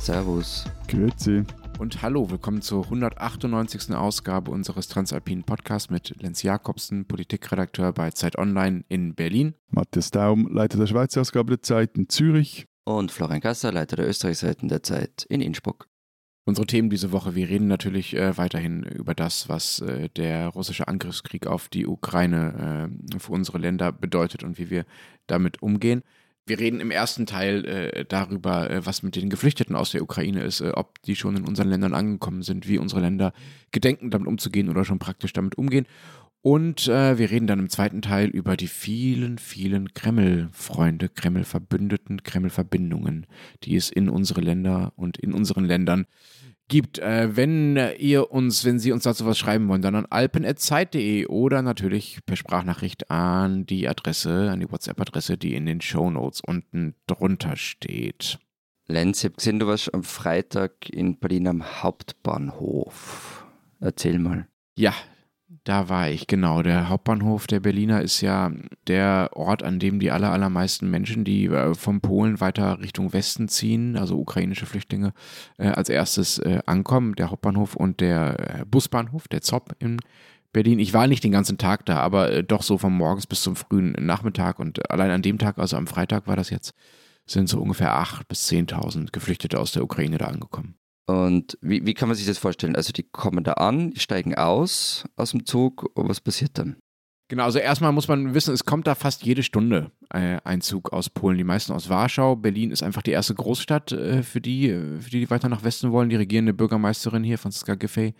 Servus. Grüezi. Und hallo, willkommen zur 198. Ausgabe unseres Transalpinen Podcasts mit Lenz Jakobsen, Politikredakteur bei Zeit Online in Berlin. Matthias Daum, Leiter der Schweizer Ausgabe der Zeit in Zürich. Und Florian Gasser, Leiter der Österreichseiten der Zeit in Innsbruck. Unsere Themen diese Woche, wir reden natürlich äh, weiterhin über das, was äh, der russische Angriffskrieg auf die Ukraine äh, für unsere Länder bedeutet und wie wir damit umgehen. Wir reden im ersten Teil äh, darüber, äh, was mit den Geflüchteten aus der Ukraine ist, äh, ob die schon in unseren Ländern angekommen sind, wie unsere Länder gedenken, damit umzugehen oder schon praktisch damit umgehen. Und äh, wir reden dann im zweiten Teil über die vielen, vielen Kreml-Freunde, Kreml-Verbündeten, Kreml-Verbindungen, die es in unsere Länder und in unseren Ländern gibt. Äh, wenn ihr uns, wenn Sie uns dazu was schreiben wollen, dann an alpen.zeit.de oder natürlich per Sprachnachricht an die Adresse, an die WhatsApp-Adresse, die in den Show Notes unten drunter steht. Lenz, ich habe gesehen, du warst am Freitag in Berlin am Hauptbahnhof. Erzähl mal. Ja, da war ich, genau. Der Hauptbahnhof der Berliner ist ja der Ort, an dem die aller, allermeisten Menschen, die äh, vom Polen weiter Richtung Westen ziehen, also ukrainische Flüchtlinge, äh, als erstes äh, ankommen. Der Hauptbahnhof und der Busbahnhof, der ZOP in Berlin. Ich war nicht den ganzen Tag da, aber doch so von morgens bis zum frühen Nachmittag. Und allein an dem Tag, also am Freitag war das jetzt, sind so ungefähr 8.000 bis 10.000 Geflüchtete aus der Ukraine da angekommen. Und wie, wie kann man sich das vorstellen? Also die kommen da an, die steigen aus aus dem Zug und was passiert dann? Genau, also erstmal muss man wissen, es kommt da fast jede Stunde äh, ein Zug aus Polen. Die meisten aus Warschau. Berlin ist einfach die erste Großstadt äh, für die, äh, für die, die weiter nach Westen wollen. Die regierende Bürgermeisterin hier, Franziska Giffey,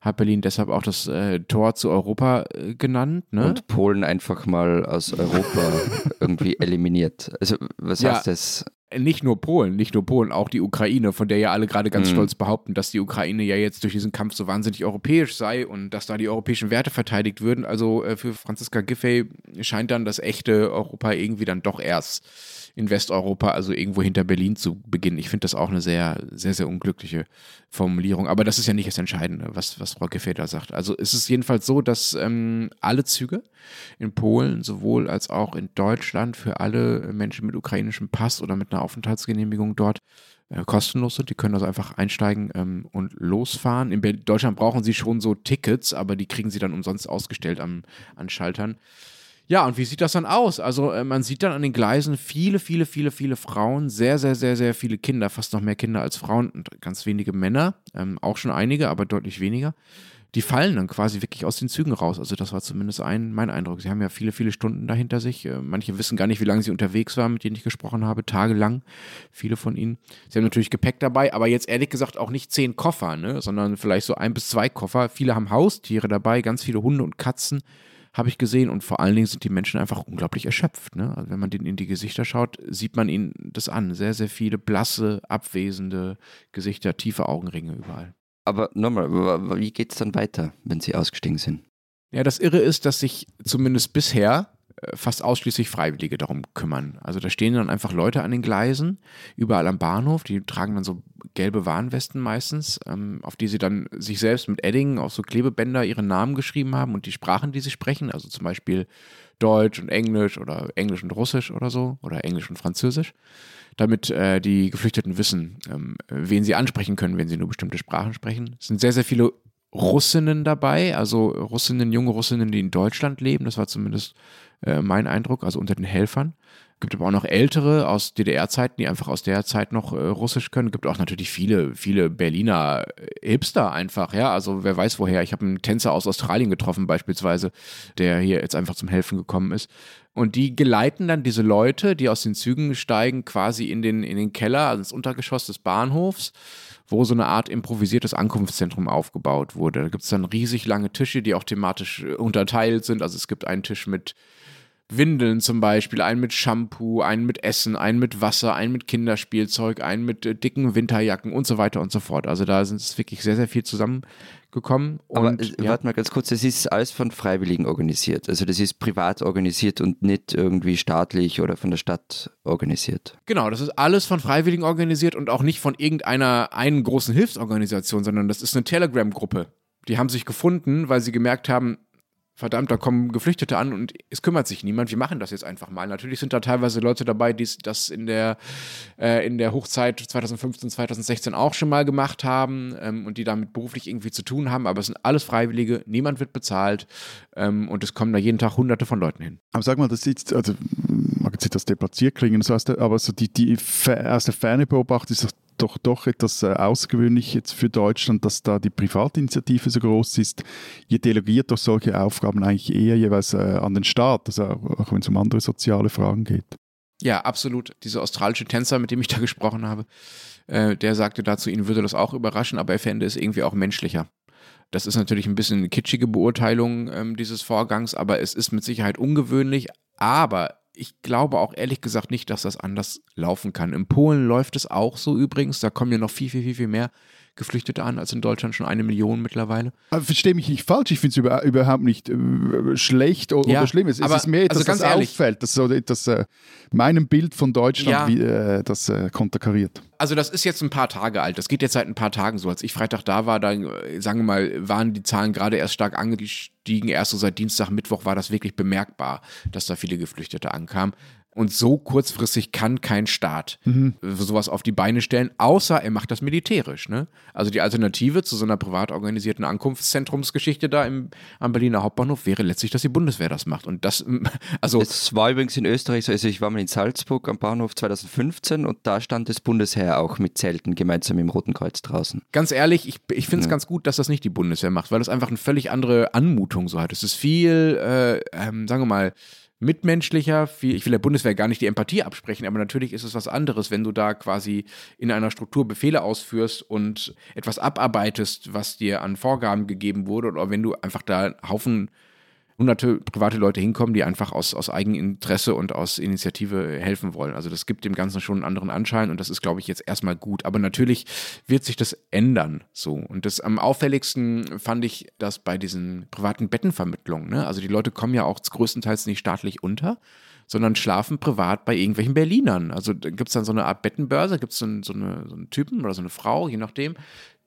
hat Berlin deshalb auch das äh, Tor zu Europa genannt. Ne? Und Polen einfach mal aus Europa irgendwie eliminiert. Also was Ja. heißt das? Nicht nur Polen, nicht nur Polen, auch die Ukraine, von der ja alle gerade ganz Mhm. stolz behaupten, dass die Ukraine ja jetzt durch diesen Kampf so wahnsinnig europäisch sei und dass da die europäischen Werte verteidigt würden. Also äh, für Franziska Giffey scheint dann das echte Europa irgendwie dann doch erst in Westeuropa, also irgendwo hinter Berlin zu beginnen. Ich finde das auch eine sehr, sehr, sehr unglückliche Formulierung. Aber das ist ja nicht das Entscheidende, was, was Frau da sagt. Also es ist jedenfalls so, dass ähm, alle Züge in Polen sowohl als auch in Deutschland für alle Menschen mit ukrainischem Pass oder mit einer Aufenthaltsgenehmigung dort äh, kostenlos sind. Die können also einfach einsteigen ähm, und losfahren. In Deutschland brauchen sie schon so Tickets, aber die kriegen sie dann umsonst ausgestellt am, an Schaltern. Ja, und wie sieht das dann aus? Also äh, man sieht dann an den Gleisen viele, viele, viele, viele Frauen, sehr, sehr, sehr, sehr viele Kinder, fast noch mehr Kinder als Frauen und ganz wenige Männer, ähm, auch schon einige, aber deutlich weniger. Die fallen dann quasi wirklich aus den Zügen raus. Also das war zumindest ein, mein Eindruck. Sie haben ja viele, viele Stunden dahinter sich. Äh, Manche wissen gar nicht, wie lange sie unterwegs waren, mit denen ich gesprochen habe, tagelang. Viele von ihnen. Sie haben natürlich Gepäck dabei, aber jetzt ehrlich gesagt auch nicht zehn Koffer, ne? sondern vielleicht so ein bis zwei Koffer. Viele haben Haustiere dabei, ganz viele Hunde und Katzen habe ich gesehen und vor allen Dingen sind die Menschen einfach unglaublich erschöpft. Ne? Also wenn man denen in die Gesichter schaut, sieht man ihnen das an. Sehr, sehr viele blasse, abwesende Gesichter, tiefe Augenringe überall. Aber nochmal, wie geht es dann weiter, wenn sie ausgestiegen sind? Ja, das Irre ist, dass sich zumindest bisher fast ausschließlich Freiwillige darum kümmern. Also da stehen dann einfach Leute an den Gleisen, überall am Bahnhof, die tragen dann so gelbe Warnwesten meistens, ähm, auf die sie dann sich selbst mit Edding auf so Klebebänder ihre Namen geschrieben haben und die Sprachen, die sie sprechen, also zum Beispiel Deutsch und Englisch oder Englisch und Russisch oder so oder Englisch und Französisch, damit äh, die Geflüchteten wissen, ähm, wen sie ansprechen können, wenn sie nur bestimmte Sprachen sprechen. Es sind sehr, sehr viele Russinnen dabei, also Russinnen, junge Russinnen, die in Deutschland leben. Das war zumindest äh, mein Eindruck, also unter den Helfern. Gibt aber auch noch ältere aus DDR-Zeiten, die einfach aus der Zeit noch äh, Russisch können. Gibt auch natürlich viele, viele Berliner äh, Hipster einfach, ja. Also wer weiß woher. Ich habe einen Tänzer aus Australien getroffen beispielsweise, der hier jetzt einfach zum Helfen gekommen ist. Und die geleiten dann diese Leute, die aus den Zügen steigen, quasi in den, in den Keller, also ins Untergeschoss des Bahnhofs wo so eine Art improvisiertes Ankunftszentrum aufgebaut wurde. Da gibt es dann riesig lange Tische, die auch thematisch äh, unterteilt sind. Also es gibt einen Tisch mit Windeln zum Beispiel, einen mit Shampoo, einen mit Essen, einen mit Wasser, einen mit Kinderspielzeug, einen mit äh, dicken Winterjacken und so weiter und so fort. Also da sind es wirklich sehr, sehr viel zusammengekommen. Aber Und, äh, ja. warte mal ganz kurz, das ist alles von Freiwilligen organisiert. Also das ist privat organisiert und nicht irgendwie staatlich oder von der Stadt organisiert. Genau, das ist alles von Freiwilligen organisiert und auch nicht von irgendeiner einen großen Hilfsorganisation, sondern das ist eine Telegram-Gruppe. Die haben sich gefunden, weil sie gemerkt haben, verdammt, da kommen Geflüchtete an und es kümmert sich niemand, wir machen das jetzt einfach mal. Natürlich sind da teilweise Leute dabei, die das in der, äh, in der Hochzeit 2015, 2016 auch schon mal gemacht haben ähm, und die damit beruflich irgendwie zu tun haben, aber es sind alles Freiwillige, niemand wird bezahlt ähm, und es kommen da jeden Tag hunderte von Leuten hin. Aber sag mal, das ist, also mag jetzt das deplatziert klingen, so der, aber so die, die aus der Ferne beobachtet ist das doch, doch etwas äh, außergewöhnlich jetzt für Deutschland, dass da die Privatinitiative so groß ist. Ihr delegiert doch solche Aufgaben eigentlich eher jeweils äh, an den Staat, also auch wenn es um andere soziale Fragen geht. Ja, absolut. Dieser australische Tänzer, mit dem ich da gesprochen habe, äh, der sagte dazu, ihn würde das auch überraschen, aber er fände es irgendwie auch menschlicher. Das ist natürlich ein bisschen eine kitschige Beurteilung ähm, dieses Vorgangs, aber es ist mit Sicherheit ungewöhnlich. Aber ich glaube auch ehrlich gesagt nicht, dass das anders laufen kann. In Polen läuft es auch so übrigens. Da kommen ja noch viel, viel, viel, viel mehr Geflüchtete an, als in Deutschland schon eine Million mittlerweile. Aber verstehe mich nicht falsch, ich finde es über, überhaupt nicht äh, schlecht oder, ja, oder schlimm. Es, aber, ist mehr etwas, also ganz das ehrlich, auffällt, dass so etwas äh, meinem Bild von Deutschland ja, wie, äh, das äh, konterkariert. Also das ist jetzt ein paar Tage alt. Das geht jetzt seit ein paar Tagen so. Als ich Freitag da war, dann, sagen wir mal, waren die Zahlen gerade erst stark angestiegen. Erst so seit Dienstag, Mittwoch war das wirklich bemerkbar, dass da viele Geflüchtete ankamen. Und so kurzfristig kann kein Staat mhm. sowas auf die Beine stellen, außer er macht das militärisch. Ne? Also die Alternative zu so einer privat organisierten Ankunftszentrumsgeschichte da im, am Berliner Hauptbahnhof wäre letztlich, dass die Bundeswehr das macht. Und das, also. Es war übrigens in Österreich so, also ich war mal in Salzburg am Bahnhof 2015 und da stand das Bundesheer auch mit Zelten gemeinsam im Roten Kreuz draußen. Ganz ehrlich, ich, ich finde es ja. ganz gut, dass das nicht die Bundeswehr macht, weil das einfach eine völlig andere Anmutung so hat. Es ist viel, äh, ähm, sagen wir mal, mitmenschlicher. Ich will der Bundeswehr gar nicht die Empathie absprechen, aber natürlich ist es was anderes, wenn du da quasi in einer Struktur Befehle ausführst und etwas abarbeitest, was dir an Vorgaben gegeben wurde, oder wenn du einfach da Haufen hunderte private Leute hinkommen, die einfach aus, aus Eigeninteresse und aus Initiative helfen wollen. Also das gibt dem Ganzen schon einen anderen Anschein und das ist, glaube ich, jetzt erstmal gut. Aber natürlich wird sich das ändern so. Und das am auffälligsten fand ich das bei diesen privaten Bettenvermittlungen. Ne? Also die Leute kommen ja auch größtenteils nicht staatlich unter sondern schlafen privat bei irgendwelchen Berlinern. Also gibt es dann so eine Art Bettenbörse, gibt so es so, so einen Typen oder so eine Frau, je nachdem,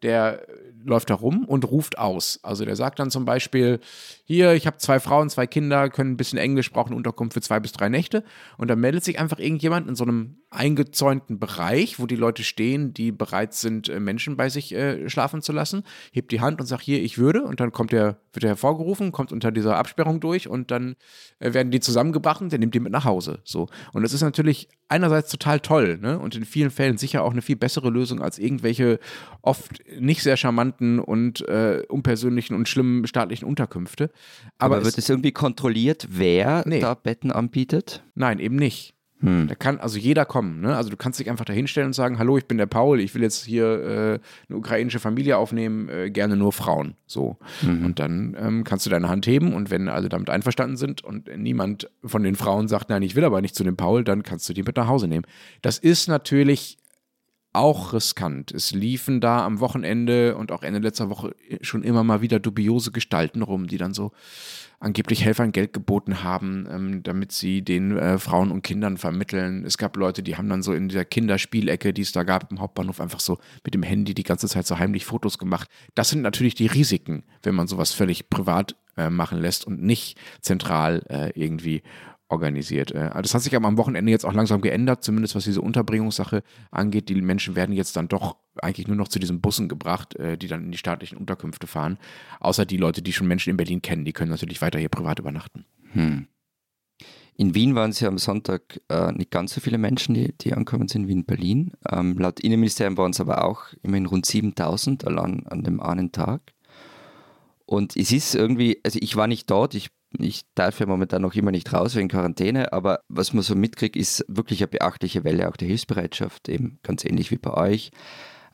der läuft da rum und ruft aus. Also der sagt dann zum Beispiel, hier, ich habe zwei Frauen, zwei Kinder, können ein bisschen Englisch, brauchen Unterkunft für zwei bis drei Nächte. Und dann meldet sich einfach irgendjemand in so einem eingezäunten Bereich, wo die Leute stehen, die bereit sind, äh, Menschen bei sich äh, schlafen zu lassen, hebt die Hand und sagt, hier, ich würde. Und dann kommt der, wird er hervorgerufen, kommt unter dieser Absperrung durch und dann äh, werden die zusammengebracht und der nimmt die mit nach Hause. So. Und das ist natürlich einerseits total toll ne? und in vielen Fällen sicher auch eine viel bessere Lösung als irgendwelche oft nicht sehr charmanten und äh, unpersönlichen und schlimmen staatlichen Unterkünfte. Aber, Aber wird es irgendwie kontrolliert, wer nee. da Betten anbietet? Nein, eben nicht. Hm. Da kann also jeder kommen. Ne? Also du kannst dich einfach da hinstellen und sagen, hallo, ich bin der Paul, ich will jetzt hier äh, eine ukrainische Familie aufnehmen, äh, gerne nur Frauen. So. Mhm. Und dann ähm, kannst du deine Hand heben und wenn alle damit einverstanden sind und niemand von den Frauen sagt, nein, ich will aber nicht zu dem Paul, dann kannst du die mit nach Hause nehmen. Das ist natürlich auch riskant. Es liefen da am Wochenende und auch Ende letzter Woche schon immer mal wieder dubiose Gestalten rum, die dann so angeblich Helfern Geld geboten haben, ähm, damit sie den äh, Frauen und Kindern vermitteln. Es gab Leute, die haben dann so in dieser Kinderspielecke, die es da gab im Hauptbahnhof, einfach so mit dem Handy die ganze Zeit so heimlich Fotos gemacht. Das sind natürlich die Risiken, wenn man sowas völlig privat äh, machen lässt und nicht zentral äh, irgendwie organisiert. Äh, also das hat sich aber am Wochenende jetzt auch langsam geändert, zumindest was diese Unterbringungssache angeht. Die Menschen werden jetzt dann doch eigentlich nur noch zu diesen Bussen gebracht, äh, die dann in die staatlichen Unterkünfte fahren. Außer die Leute, die schon Menschen in Berlin kennen, die können natürlich weiter hier privat übernachten. Hm. In Wien waren es ja am Sonntag äh, nicht ganz so viele Menschen, die, die angekommen sind wie in Berlin. Ähm, laut Innenministerium waren es aber auch immerhin rund 7000 allein an dem einen Tag. Und es ist irgendwie, also ich war nicht dort, ich ich darf ja momentan noch immer nicht raus wegen Quarantäne, aber was man so mitkriegt, ist wirklich eine beachtliche Welle auch der Hilfsbereitschaft, eben ganz ähnlich wie bei euch,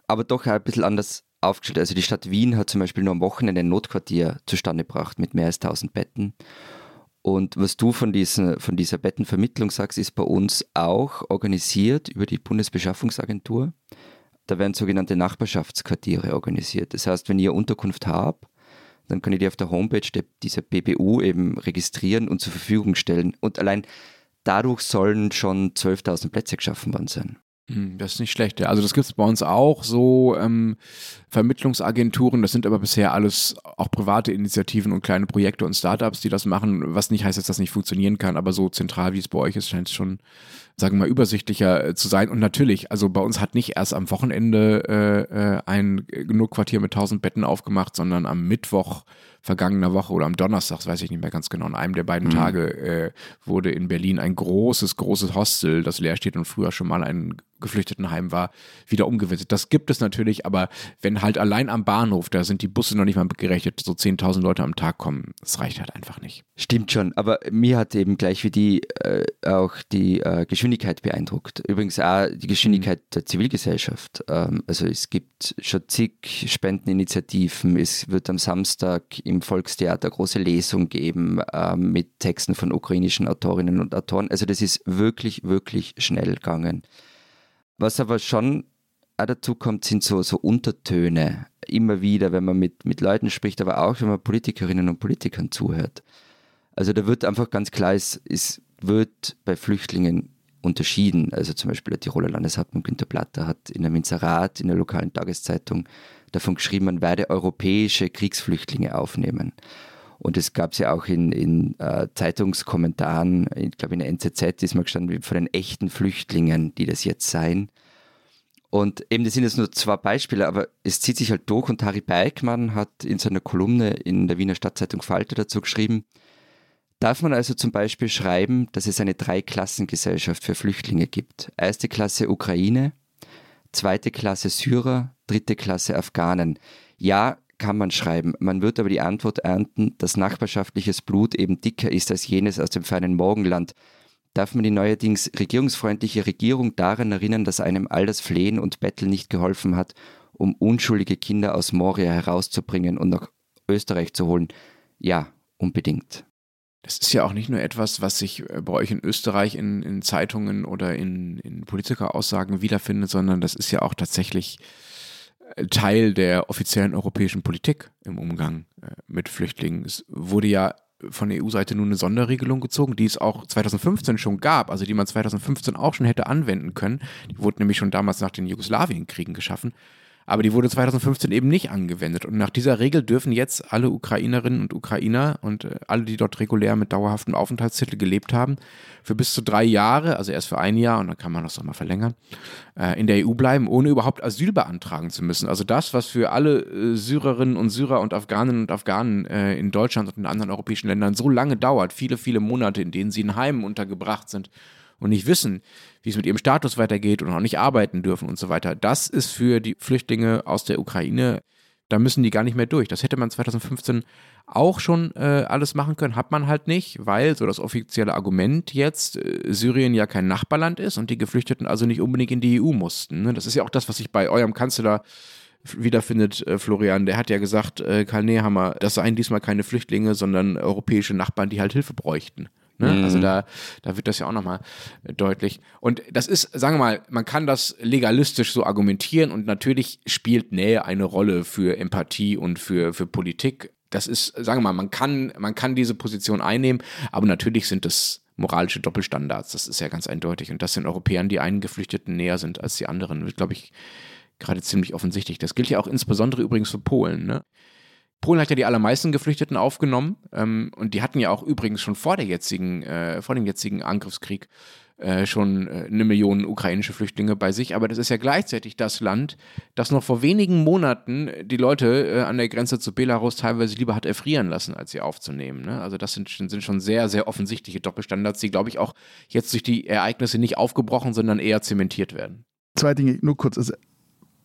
aber doch ein bisschen anders aufgestellt. Also die Stadt Wien hat zum Beispiel nur am Wochenende ein Notquartier zustande gebracht mit mehr als 1000 Betten. Und was du von, diesen, von dieser Bettenvermittlung sagst, ist bei uns auch organisiert über die Bundesbeschaffungsagentur. Da werden sogenannte Nachbarschaftsquartiere organisiert. Das heißt, wenn ihr Unterkunft habt, dann kann ich die auf der Homepage der, dieser BBU eben registrieren und zur Verfügung stellen. Und allein dadurch sollen schon 12.000 Plätze geschaffen worden sein. Hm, das ist nicht schlecht. Ja. Also das gibt es bei uns auch, so ähm, Vermittlungsagenturen, das sind aber bisher alles auch private Initiativen und kleine Projekte und Startups, die das machen, was nicht heißt, dass das nicht funktionieren kann, aber so zentral wie es bei euch ist, scheint es schon, sagen wir mal, übersichtlicher äh, zu sein. Und natürlich, also bei uns hat nicht erst am Wochenende äh, äh ein Genugquartier mit 1000 Betten aufgemacht, sondern am Mittwoch vergangener Woche oder am Donnerstag, das weiß ich nicht mehr ganz genau, an einem der beiden mhm. Tage äh, wurde in Berlin ein großes, großes Hostel, das leer steht und früher schon mal ein Geflüchtetenheim war, wieder umgewidmet. Das gibt es natürlich, aber wenn halt allein am Bahnhof, da sind die Busse noch nicht mal gerechnet, so 10.000 Leute am Tag kommen, das reicht halt einfach nicht. Stimmt schon, aber mir hat eben gleich wie die äh, auch die äh, Geschwindigkeit beeindruckt. Übrigens auch die Geschwindigkeit mhm. der Zivilgesellschaft. Ähm, also es gibt schon zig Spendeninitiativen, es wird am Samstag im Volkstheater große Lesung geben äh, mit Texten von ukrainischen Autorinnen und Autoren. Also das ist wirklich, wirklich schnell gegangen. Was aber schon auch dazu kommt, sind so, so Untertöne. Immer wieder, wenn man mit, mit Leuten spricht, aber auch, wenn man Politikerinnen und Politikern zuhört. Also da wird einfach ganz klar, es, es wird bei Flüchtlingen unterschieden. Also zum Beispiel der Tiroler Landeshauptmann Günter Platter hat in einem Inserat in der lokalen Tageszeitung davon geschrieben, man werde europäische Kriegsflüchtlinge aufnehmen. Und es gab es ja auch in, in äh, Zeitungskommentaren, ich glaube in der NZZ ist mal gestanden, von den echten Flüchtlingen, die das jetzt seien. Und eben, das sind jetzt nur zwei Beispiele, aber es zieht sich halt durch und Harry Beikmann hat in seiner Kolumne in der Wiener Stadtzeitung Falter dazu geschrieben, darf man also zum Beispiel schreiben, dass es eine Dreiklassengesellschaft für Flüchtlinge gibt. Erste Klasse Ukraine, zweite Klasse Syrer, dritte Klasse Afghanen. Ja, kann man schreiben. Man wird aber die Antwort ernten, dass nachbarschaftliches Blut eben dicker ist als jenes aus dem fernen Morgenland. Darf man die neuerdings regierungsfreundliche Regierung daran erinnern, dass einem all das Flehen und Betteln nicht geholfen hat, um unschuldige Kinder aus Moria herauszubringen und nach Österreich zu holen? Ja, unbedingt. Das ist ja auch nicht nur etwas, was sich äh, bei euch in Österreich in, in Zeitungen oder in, in Politikeraussagen wiederfindet, sondern das ist ja auch tatsächlich Teil der offiziellen europäischen Politik im Umgang äh, mit Flüchtlingen. Es wurde ja von der EU-Seite nun eine Sonderregelung gezogen, die es auch 2015 schon gab, also die man 2015 auch schon hätte anwenden können. Die wurde nämlich schon damals nach den Jugoslawienkriegen geschaffen. Aber die wurde 2015 eben nicht angewendet. Und nach dieser Regel dürfen jetzt alle Ukrainerinnen und Ukrainer und äh, alle, die dort regulär mit dauerhaftem Aufenthaltstitel gelebt haben, für bis zu drei Jahre, also erst für ein Jahr und dann kann man das nochmal verlängern, äh, in der EU bleiben, ohne überhaupt Asyl beantragen zu müssen. Also das, was für alle äh, Syrerinnen und Syrer und Afghaninnen und Afghanen in Deutschland und in anderen europäischen Ländern so lange dauert, viele, viele Monate, in denen sie in Heimen untergebracht sind und nicht wissen, wie es mit ihrem Status weitergeht und auch nicht arbeiten dürfen und so weiter. Das ist für die Flüchtlinge aus der Ukraine, da müssen die gar nicht mehr durch. Das hätte man 2015 auch schon äh, alles machen können, hat man halt nicht, weil so das offizielle Argument jetzt äh, Syrien ja kein Nachbarland ist und die Geflüchteten also nicht unbedingt in die EU mussten. Ne? Das ist ja auch das, was sich bei eurem Kanzler wiederfindet, äh, Florian. Der hat ja gesagt, äh, Karl Nehammer, das seien diesmal keine Flüchtlinge, sondern europäische Nachbarn, die halt Hilfe bräuchten. Ne? Also mhm. Also da, da wird das ja auch nochmal deutlich. Und das ist, sagen wir mal, man kann das legalistisch so argumentieren und natürlich spielt Nähe eine Rolle für Empathie und für, für Politik. Das ist, sagen wir mal, man kann, man kann diese Position einnehmen, aber natürlich sind das moralische Doppelstandards. Das ist ja ganz eindeutig. Und das sind Europäern, die einen Geflüchteten näher sind als die anderen, glaube ich, gerade ziemlich offensichtlich. Das gilt ja auch insbesondere übrigens für Polen. Ne? Polen hat ja die allermeisten Geflüchteten aufgenommen ähm, und die hatten ja auch übrigens schon vor der jetzigen, äh, vor dem jetzigen Angriffskrieg äh, schon äh, eine Million ukrainische Flüchtlinge bei sich. Aber das ist ja gleichzeitig das Land, das noch vor wenigen Monaten die Leute äh, an der Grenze zu Belarus teilweise lieber hat erfrieren lassen, als sie aufzunehmen. Ne? Also das sind, sind schon sehr, sehr offensichtliche Doppelstandards, die, glaube ich, auch jetzt durch die Ereignisse nicht aufgebrochen, sondern eher zementiert werden. Zwei Dinge, nur kurz. Also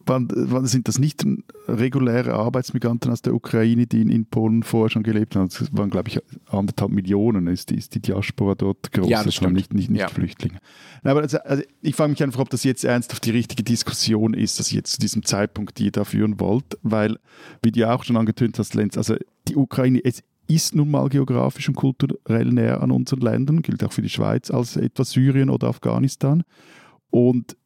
waren, waren, sind das nicht reguläre Arbeitsmigranten aus der Ukraine, die in, in Polen vorher schon gelebt haben? Das waren, glaube ich, anderthalb Millionen ist die, ist die Diaspora dort groß. Ja, das stimmt. Nicht, nicht, nicht ja. Flüchtlinge. Aber also, also ich frage mich einfach, ob das jetzt ernsthaft die richtige Diskussion ist, dass jetzt zu diesem Zeitpunkt die ihr da führen wollt, weil, wie du auch schon angetönt hast, Lenz, also die Ukraine, es ist nun mal geografisch und kulturell näher an unseren Ländern, gilt auch für die Schweiz als etwa Syrien oder Afghanistan. Und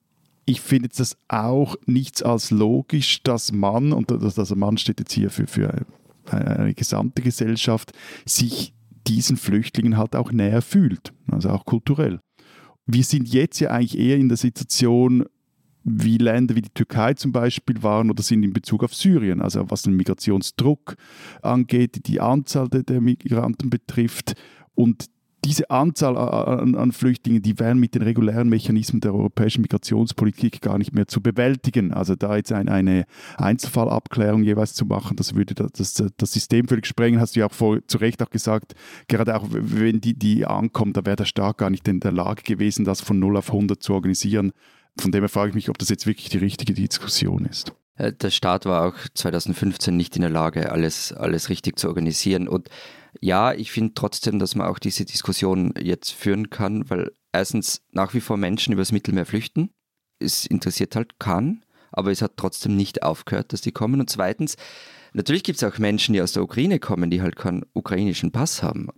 ich finde das auch nichts als logisch, dass man, und das, also Mann steht jetzt hier für, für eine, eine gesamte Gesellschaft, sich diesen Flüchtlingen halt auch näher fühlt, also auch kulturell. Wir sind jetzt ja eigentlich eher in der Situation, wie Länder wie die Türkei zum Beispiel waren oder sind in Bezug auf Syrien, also was den Migrationsdruck angeht, die Anzahl der, der Migranten betrifft. Und diese Anzahl an, an, Flüchtlingen, die wären mit den regulären Mechanismen der europäischen Migrationspolitik gar nicht mehr zu bewältigen. Also da jetzt ein, eine Einzelfallabklärung jeweils zu machen, das würde das, das System völlig sprengen, hast du ja auch vor, zu Recht auch gesagt, gerade auch wenn die, die ankommen, da wäre der Staat gar nicht in der Lage gewesen, das von 0 auf 100 zu organisieren. Von dem her frage ich mich, ob das jetzt wirklich die richtige Diskussion ist. Äh, der Staat war auch 2015 nicht in der Lage, alles, alles richtig zu organisieren. Und ja, ich finde trotzdem, dass man auch diese Diskussion jetzt führen kann, weil erstens nach wie vor Menschen übers Mittelmeer flüchten. Es interessiert halt keinen, aber es hat trotzdem nicht aufgehört, dass die kommen. Und zweitens, natürlich gibt es auch Menschen, die aus der Ukraine kommen, die halt keinen ukrainischen Pass haben.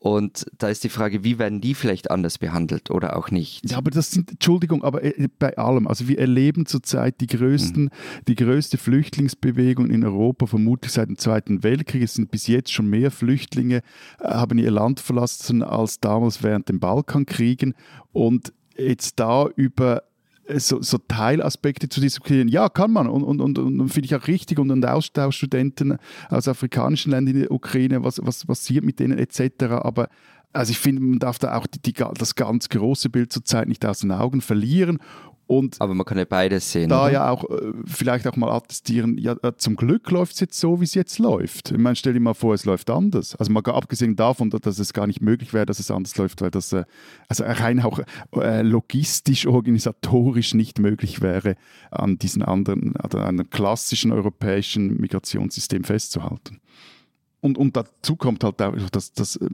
Und da ist die Frage, wie werden die vielleicht anders behandelt oder auch nicht? Ja, aber das sind, Entschuldigung, aber äh, bei allem. Also wir erleben zurzeit die, größten, mhm. die größte Flüchtlingsbewegung in Europa, vermutlich seit dem Zweiten Weltkrieg. Es sind bis jetzt schon mehr Flüchtlinge, äh, haben ihr Land verlassen als damals während den Balkankriegen. Und jetzt da über so, so, Teilaspekte zu diskutieren. Ja, kann man und, und, und, und finde ich auch richtig und, und Austauschstudenten aus afrikanischen Ländern in der Ukraine, was, was passiert mit denen etc. Aber also ich finde, man darf da auch die, die, das ganz große Bild zurzeit nicht aus den Augen verlieren und Aber man kann ja beides sehen. Da oder? ja auch äh, vielleicht auch mal attestieren, ja, äh, zum Glück läuft es jetzt so, wie es jetzt läuft. Ich meine, stell dir mal vor, es läuft anders. Also mal abgesehen davon, dass es gar nicht möglich wäre, dass es anders läuft, weil das äh, also rein auch äh, logistisch, organisatorisch nicht möglich wäre, an diesen anderen, an einem klassischen europäischen Migrationssystem festzuhalten. Und, und dazu kommt halt auch, dass das, äh,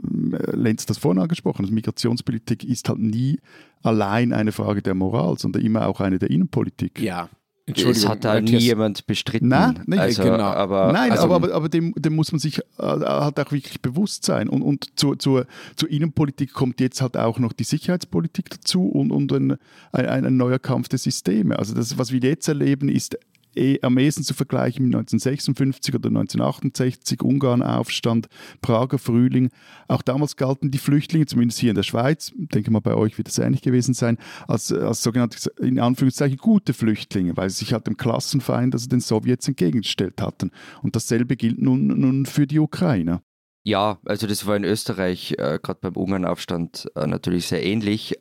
Lenz das vorhin angesprochen, Migrationspolitik ist halt nie allein eine Frage der Moral, sondern immer auch eine der Innenpolitik. Ja, es hat da nie jemand bestritten. Nein, nicht, also, genau. aber, Nein also, aber, aber, aber dem, dem, muss man sich äh, halt auch wirklich bewusst sein. Und, und zur, zur, zur Innenpolitik kommt jetzt halt auch noch die Sicherheitspolitik dazu und, und ein, ein, ein neuer Kampf der Systeme. Also das, was wir jetzt erleben, ist eh am ehesten zu vergleichen mit 1956 oder 1968, Ungarn-Aufstand, Prager Frühling. Auch damals galten die Flüchtlinge, zumindest hier in der Schweiz, denke mal bei euch wird es ähnlich gewesen sein, als, als sogenannte, in Anführungszeichen, gute Flüchtlinge, weil sie sich halt dem Klassenfeind, also den Sowjets, entgegengestellt hatten. Und dasselbe gilt nun, nun für die Ukrainer. Ja, also das war in Österreich, äh, gerade beim Ungarn-Aufstand, äh, natürlich sehr ähnlich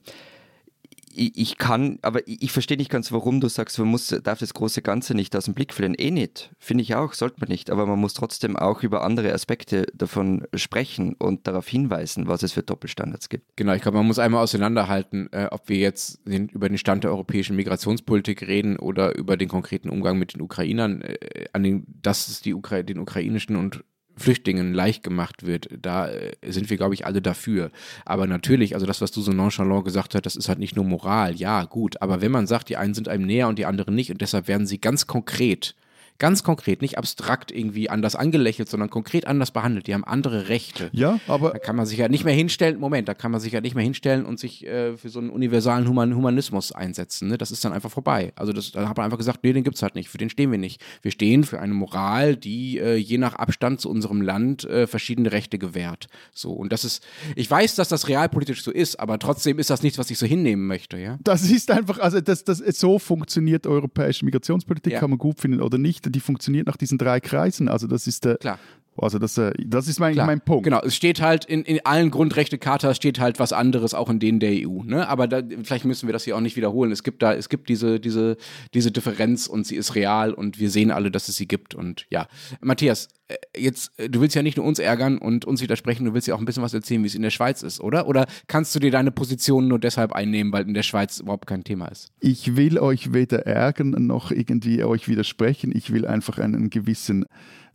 ich, kann, aber ich, verstehe nicht ganz, warum du sagst, man muss, darf das große Ganze nicht aus dem Blick verlieren. Eh nicht, finde ich auch, sollte man nicht. Aber man muss trotzdem auch über andere Aspekte davon sprechen und darauf hinweisen, was es für Doppelstandards gibt. Genau, ich glaube, man muss einmal auseinanderhalten, äh, ob wir jetzt den, über den Stand der europäischen Migrationspolitik reden oder über den konkreten Umgang mit den Ukrainern, äh, an den, dass es die Ukra den ukrainischen und Flüchtlingen leicht gemacht wird, da äh, sind wir, glaube ich, alle dafür. Aber natürlich, also das, was du so nonchalant gesagt hast, das ist halt nicht nur Moral. Ja, gut. Aber wenn man sagt, die einen sind einem näher und die anderen nicht und deshalb werden sie ganz konkret ganz konkret, nicht abstrakt irgendwie anders angelächelt, sondern konkret anders behandelt. Die haben andere Rechte. Ja, aber. Da kann man sich ja nicht mehr hinstellen, Moment, da kann man sich ja nicht mehr hinstellen und sich äh, für so einen universalen Human Humanismus einsetzen. Ne? Das ist dann einfach vorbei. Also das, da hat man einfach gesagt, nee, den gibt es halt nicht, für den stehen wir nicht. Wir stehen für eine Moral, die äh, je nach Abstand zu unserem Land äh, verschiedene Rechte gewährt. So, und das ist, ich weiß, dass das realpolitisch so ist, aber trotzdem ist das nichts, was ich so hinnehmen möchte, ja. Das ist einfach, also das, das, so funktioniert europäische Migrationspolitik, ja. kann man gut finden oder nicht die funktioniert nach diesen drei Kreisen. Also das ist der, Klar. Also das, äh, das ist mein, mein Punkt. Genau, es steht halt in, in allen Grundrechtechartas steht halt was anderes, auch in denen der EU. Ne? Aber da, vielleicht müssen wir das hier auch nicht wiederholen. Es gibt da, es gibt diese, diese, diese Differenz und sie ist real und wir sehen alle, dass es sie gibt. Und ja, Matthias, äh, jetzt, äh, du willst ja nicht nur uns ärgern und uns widersprechen, du willst ja auch ein bisschen was erzählen, wie es in der Schweiz ist, oder? Oder kannst du dir deine Position nur deshalb einnehmen, weil in der Schweiz überhaupt kein Thema ist? Ich will euch weder ärgern noch irgendwie euch widersprechen. Ich will einfach einen gewissen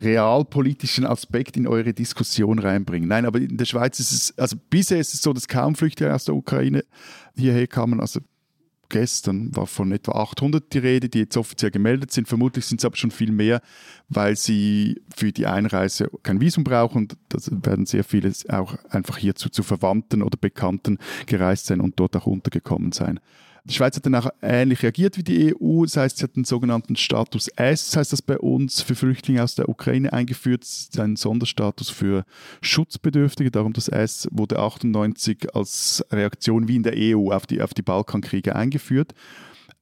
realpolitischen Aspekt in eure Diskussion reinbringen. Nein, aber in der Schweiz ist es, also bisher ist es so, dass kaum Flüchtlinge aus der Ukraine hierher kamen. Also gestern war von etwa 800 die Rede, die jetzt offiziell gemeldet sind. Vermutlich sind es aber schon viel mehr, weil sie für die Einreise kein Visum brauchen. Und das werden sehr viele auch einfach hierzu zu Verwandten oder Bekannten gereist sein und dort auch untergekommen sein. Die Schweiz hat dann auch ähnlich reagiert wie die EU. Das heißt, sie hat den sogenannten Status S, das heißt das bei uns für Flüchtlinge aus der Ukraine eingeführt. Das ist ein Sonderstatus für Schutzbedürftige. Darum das S wurde 98 als Reaktion wie in der EU auf die, auf die Balkankriege eingeführt.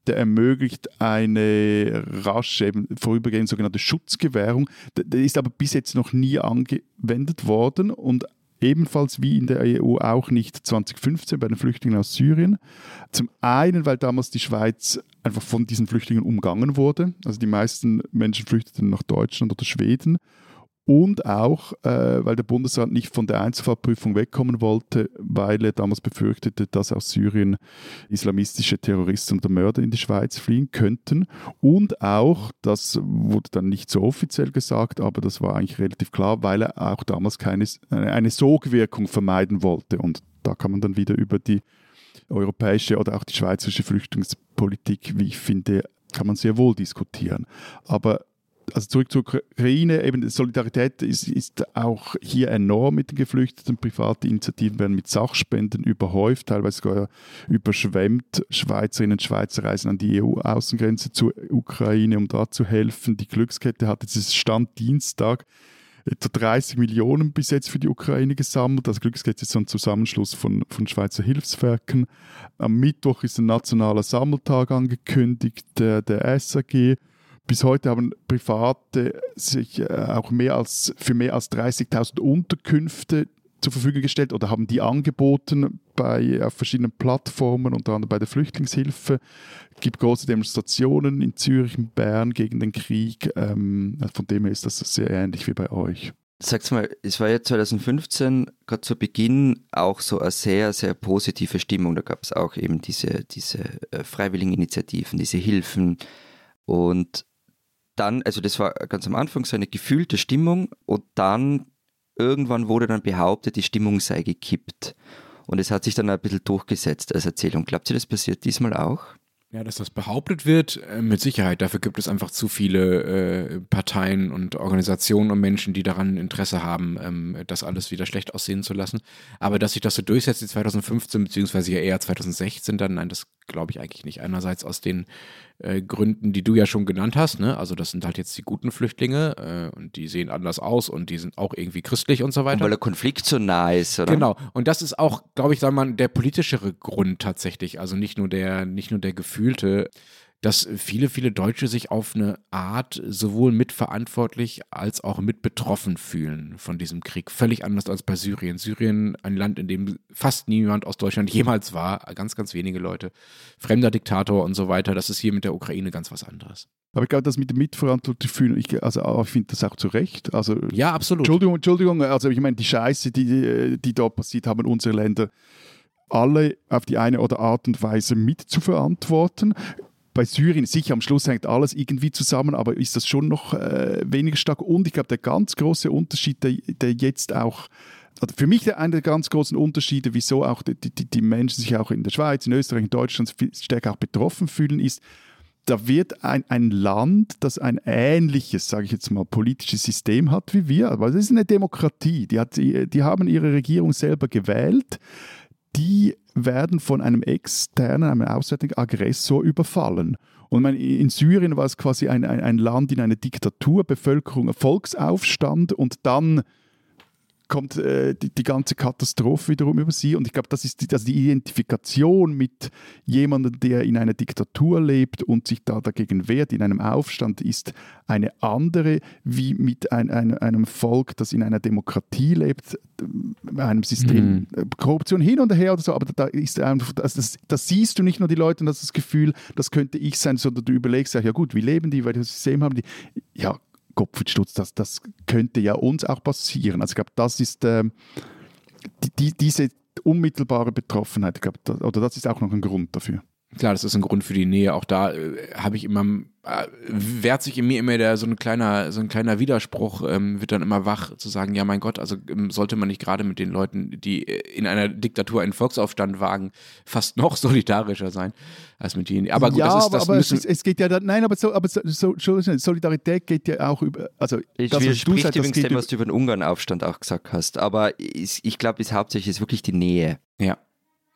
der ermöglicht eine rasche, eben vorübergehend sogenannte Schutzgewährung. Der ist aber bis jetzt noch nie angewendet worden und ebenfalls wie in der EU auch nicht 2015 bei den Flüchtlingen aus Syrien. Zum einen, weil damals die Schweiz einfach von diesen Flüchtlingen umgangen wurde. Also die meisten Menschen flüchteten nach Deutschland oder Schweden und auch, äh, weil der Bundesrat nicht von der Einzelfallprüfung wegkommen wollte, weil er damals befürchtete, dass aus Syrien islamistische Terroristen oder Mörder in die Schweiz fliehen könnten. Und auch, das wurde dann nicht so offiziell gesagt, aber das war eigentlich relativ klar, weil er auch damals keine, eine Sogwirkung vermeiden wollte. Und da kann man dann wieder über die europäische oder auch die schweizerische Flüchtlingspolitik, wie ich finde, kann man sehr wohl diskutieren. Aber also zurück zur Ukraine, eben Solidarität ist, ist auch hier enorm mit den Geflüchteten. Private Initiativen werden mit Sachspenden überhäuft, teilweise sogar überschwemmt. Schweizerinnen und Schweizer reisen an die EU-Außengrenze zur Ukraine, um da zu helfen. Die Glückskette hat jetzt Stand Dienstag etwa 30 Millionen bis jetzt für die Ukraine gesammelt. Das Glückskette ist so ein Zusammenschluss von, von Schweizer Hilfswerken. Am Mittwoch ist ein nationaler Sammeltag angekündigt, der, der SAG. Bis heute haben Private sich äh, auch mehr als, für mehr als 30.000 Unterkünfte zur Verfügung gestellt oder haben die angeboten bei, auf verschiedenen Plattformen, unter anderem bei der Flüchtlingshilfe. Es gibt große Demonstrationen in Zürich und Bern gegen den Krieg. Ähm, von dem her ist das sehr ähnlich wie bei euch. Sag's mal, es war ja 2015 gerade zu Beginn auch so eine sehr, sehr positive Stimmung. Da gab es auch eben diese, diese äh, freiwilligen Initiativen, diese Hilfen. Und dann, also das war ganz am Anfang so eine gefühlte Stimmung und dann irgendwann wurde dann behauptet, die Stimmung sei gekippt. Und es hat sich dann ein bisschen durchgesetzt als Erzählung. Glaubt ihr, das passiert diesmal auch? Ja, dass das behauptet wird, äh, mit Sicherheit. Dafür gibt es einfach zu viele äh, Parteien und Organisationen und Menschen, die daran Interesse haben, ähm, das alles wieder schlecht aussehen zu lassen. Aber dass sich das so durchsetzt, 2015, beziehungsweise ja eher 2016 dann, nein, das glaube ich eigentlich nicht. Einerseits aus den äh, Gründen, die du ja schon genannt hast. Ne? Also das sind halt jetzt die guten Flüchtlinge äh, und die sehen anders aus und die sind auch irgendwie christlich und so weiter. Und weil der Konflikt so nah ist, oder? Genau. Und das ist auch, glaube ich, sagen wir mal, der politischere Grund tatsächlich. Also nicht nur der, nicht nur der gefühlte dass viele, viele Deutsche sich auf eine Art sowohl mitverantwortlich als auch mit betroffen fühlen von diesem Krieg. Völlig anders als bei Syrien. Syrien, ein Land, in dem fast niemand aus Deutschland jemals war, ganz, ganz wenige Leute, fremder Diktator und so weiter. Das ist hier mit der Ukraine ganz was anderes. Aber ich glaube, das mit dem Mitverantwortlich fühlen, ich, also ich finde das auch zu Recht. Also, ja, absolut. Entschuldigung, Entschuldigung, also ich meine, die Scheiße, die, die dort passiert, haben unsere Länder alle auf die eine oder Art und Weise mit zu verantworten bei Syrien, sicher am Schluss hängt alles irgendwie zusammen, aber ist das schon noch äh, weniger stark. Und ich glaube, der ganz große Unterschied, der, der jetzt auch also für mich einer der ganz großen Unterschiede, wieso auch die, die, die, Menschen sich auch in der Schweiz, in Österreich, in Deutschland stärker auch betroffen fühlen, ist, da wird ein, ein Land, das ein ähnliches, sage ich jetzt mal, politisches System hat wie wir, aber es ist eine Demokratie, die, hat, die, die haben ihre Regierung selber gewählt, die werden von einem externen, einem auswärtigen Aggressor überfallen. Und in Syrien war es quasi ein, ein, ein Land in einer Diktatur, Bevölkerung, Volksaufstand und dann kommt äh, die, die, ganze Katastrophe wiederum über sie. Und ich glaube, das ist die, also die Identifikation mit jemandem, der in einer Diktatur lebt und sich da dagegen wehrt, in einem Aufstand, ist eine andere wie mit ein, ein, einem Volk, das in einer Demokratie lebt, äh, einem System. Mhm. Korruption hin und her oder so, aber da ist einfach, also das, das, siehst du nicht nur die Leute und das, das Gefühl, das könnte ich sein, sondern du überlegst ja, ja gut, wie leben die, weil das System haben die. Ja, Kopfstutz, das, das könnte ja uns auch passieren. Also ich glaube, das ist äh, die, die, diese unmittelbare Betroffenheit, ich glaub, da, oder das ist auch noch ein Grund dafür. Klar, das ist ein Grund für die Nähe. Auch da äh, habe ich immer äh, wehrt sich in mir immer der, so ein kleiner, so ein kleiner Widerspruch, ähm, wird dann immer wach zu sagen, ja mein Gott, also ähm, sollte man nicht gerade mit den Leuten, die in einer Diktatur einen Volksaufstand wagen, fast noch solidarischer sein als mit denen. Aber gut, ja, das ist das aber müssen es, es, geht ja dann, nein, aber, so, aber so, so, Solidarität geht ja auch über, also ich das, was du sagst, übrigens dem, was du über den Ungarn-Aufstand auch gesagt hast, aber ich, ich glaube, es hauptsächlich ist wirklich die Nähe. Ja.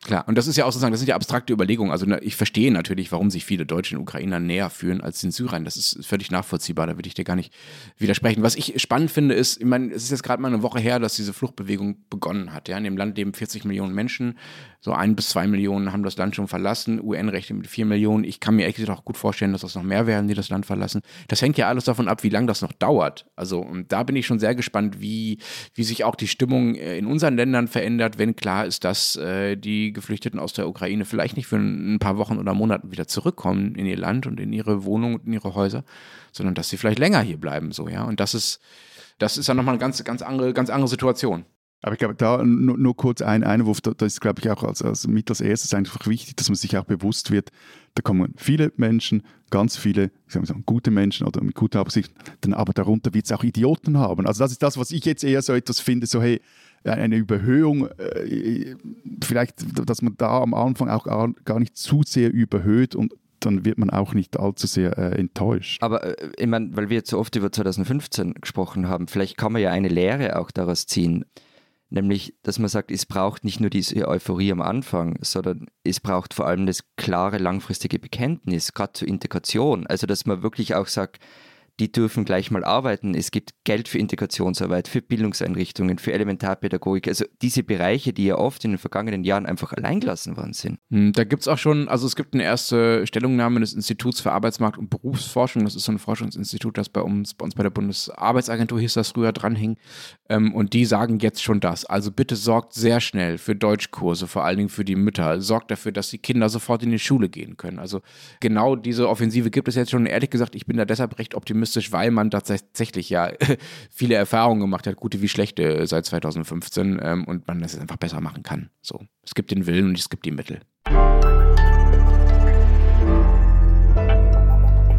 Klar, und das ist ja auch sozusagen, das sind ja abstrakte Überlegungen. Also ne, ich verstehe natürlich, warum sich viele Deutsche in Ukrainer näher fühlen als den Syrern. Das ist völlig nachvollziehbar, da würde ich dir gar nicht widersprechen. Was ich spannend finde, ist, ich meine, es ist jetzt gerade mal eine Woche her, dass diese Fluchtbewegung begonnen hat. Ja? In dem Land leben 40 Millionen Menschen, so ein bis zwei Millionen haben das Land schon verlassen, UN rechnet mit vier Millionen. Ich kann mir ehrlich gesagt auch gut vorstellen, dass das noch mehr werden, die das Land verlassen. Das hängt ja alles davon ab, wie lange das noch dauert. Also und da bin ich schon sehr gespannt, wie, wie sich auch die Stimmung äh, in unseren Ländern verändert, wenn klar ist, dass äh, die Geflüchteten aus der Ukraine vielleicht nicht für ein paar Wochen oder Monaten wieder zurückkommen in ihr Land und in ihre Wohnung und in ihre Häuser, sondern dass sie vielleicht länger hier bleiben, so, ja. Und das ist, das ist dann nochmal eine ganz, ganz andere, ganz andere Situation. Aber ich glaube, da nur, nur kurz ein Einwurf, da, da ist, glaube ich, auch als, als mit als erstes einfach wichtig, dass man sich auch bewusst wird, da kommen viele Menschen, ganz viele, ich sage mal, gute Menschen oder mit guter Absicht, dann aber darunter wird es auch Idioten haben. Also das ist das, was ich jetzt eher so etwas finde, so hey, eine Überhöhung, äh, vielleicht, dass man da am Anfang auch gar nicht zu sehr überhöht und dann wird man auch nicht allzu sehr äh, enttäuscht. Aber äh, ich meine, weil wir jetzt so oft über 2015 gesprochen haben, vielleicht kann man ja eine Lehre auch daraus ziehen. Nämlich, dass man sagt, es braucht nicht nur diese Euphorie am Anfang, sondern es braucht vor allem das klare langfristige Bekenntnis, gerade zur Integration. Also, dass man wirklich auch sagt, die dürfen gleich mal arbeiten. Es gibt Geld für Integrationsarbeit, für Bildungseinrichtungen, für Elementarpädagogik. Also diese Bereiche, die ja oft in den vergangenen Jahren einfach alleingelassen worden sind. Hm, da gibt es auch schon, also es gibt eine erste Stellungnahme des Instituts für Arbeitsmarkt und Berufsforschung. Das ist so ein Forschungsinstitut, das bei uns, bei uns bei der Bundesarbeitsagentur hieß das früher dranhing. Ähm, und die sagen jetzt schon das. Also bitte sorgt sehr schnell für Deutschkurse, vor allen Dingen für die Mütter. Sorgt dafür, dass die Kinder sofort in die Schule gehen können. Also genau diese Offensive gibt es jetzt schon. Ehrlich gesagt, ich bin da deshalb recht optimistisch optimistisch, weil man tatsächlich ja viele Erfahrungen gemacht hat, gute wie schlechte äh, seit 2015 ähm, und man das einfach besser machen kann. So, es gibt den Willen und es gibt die Mittel.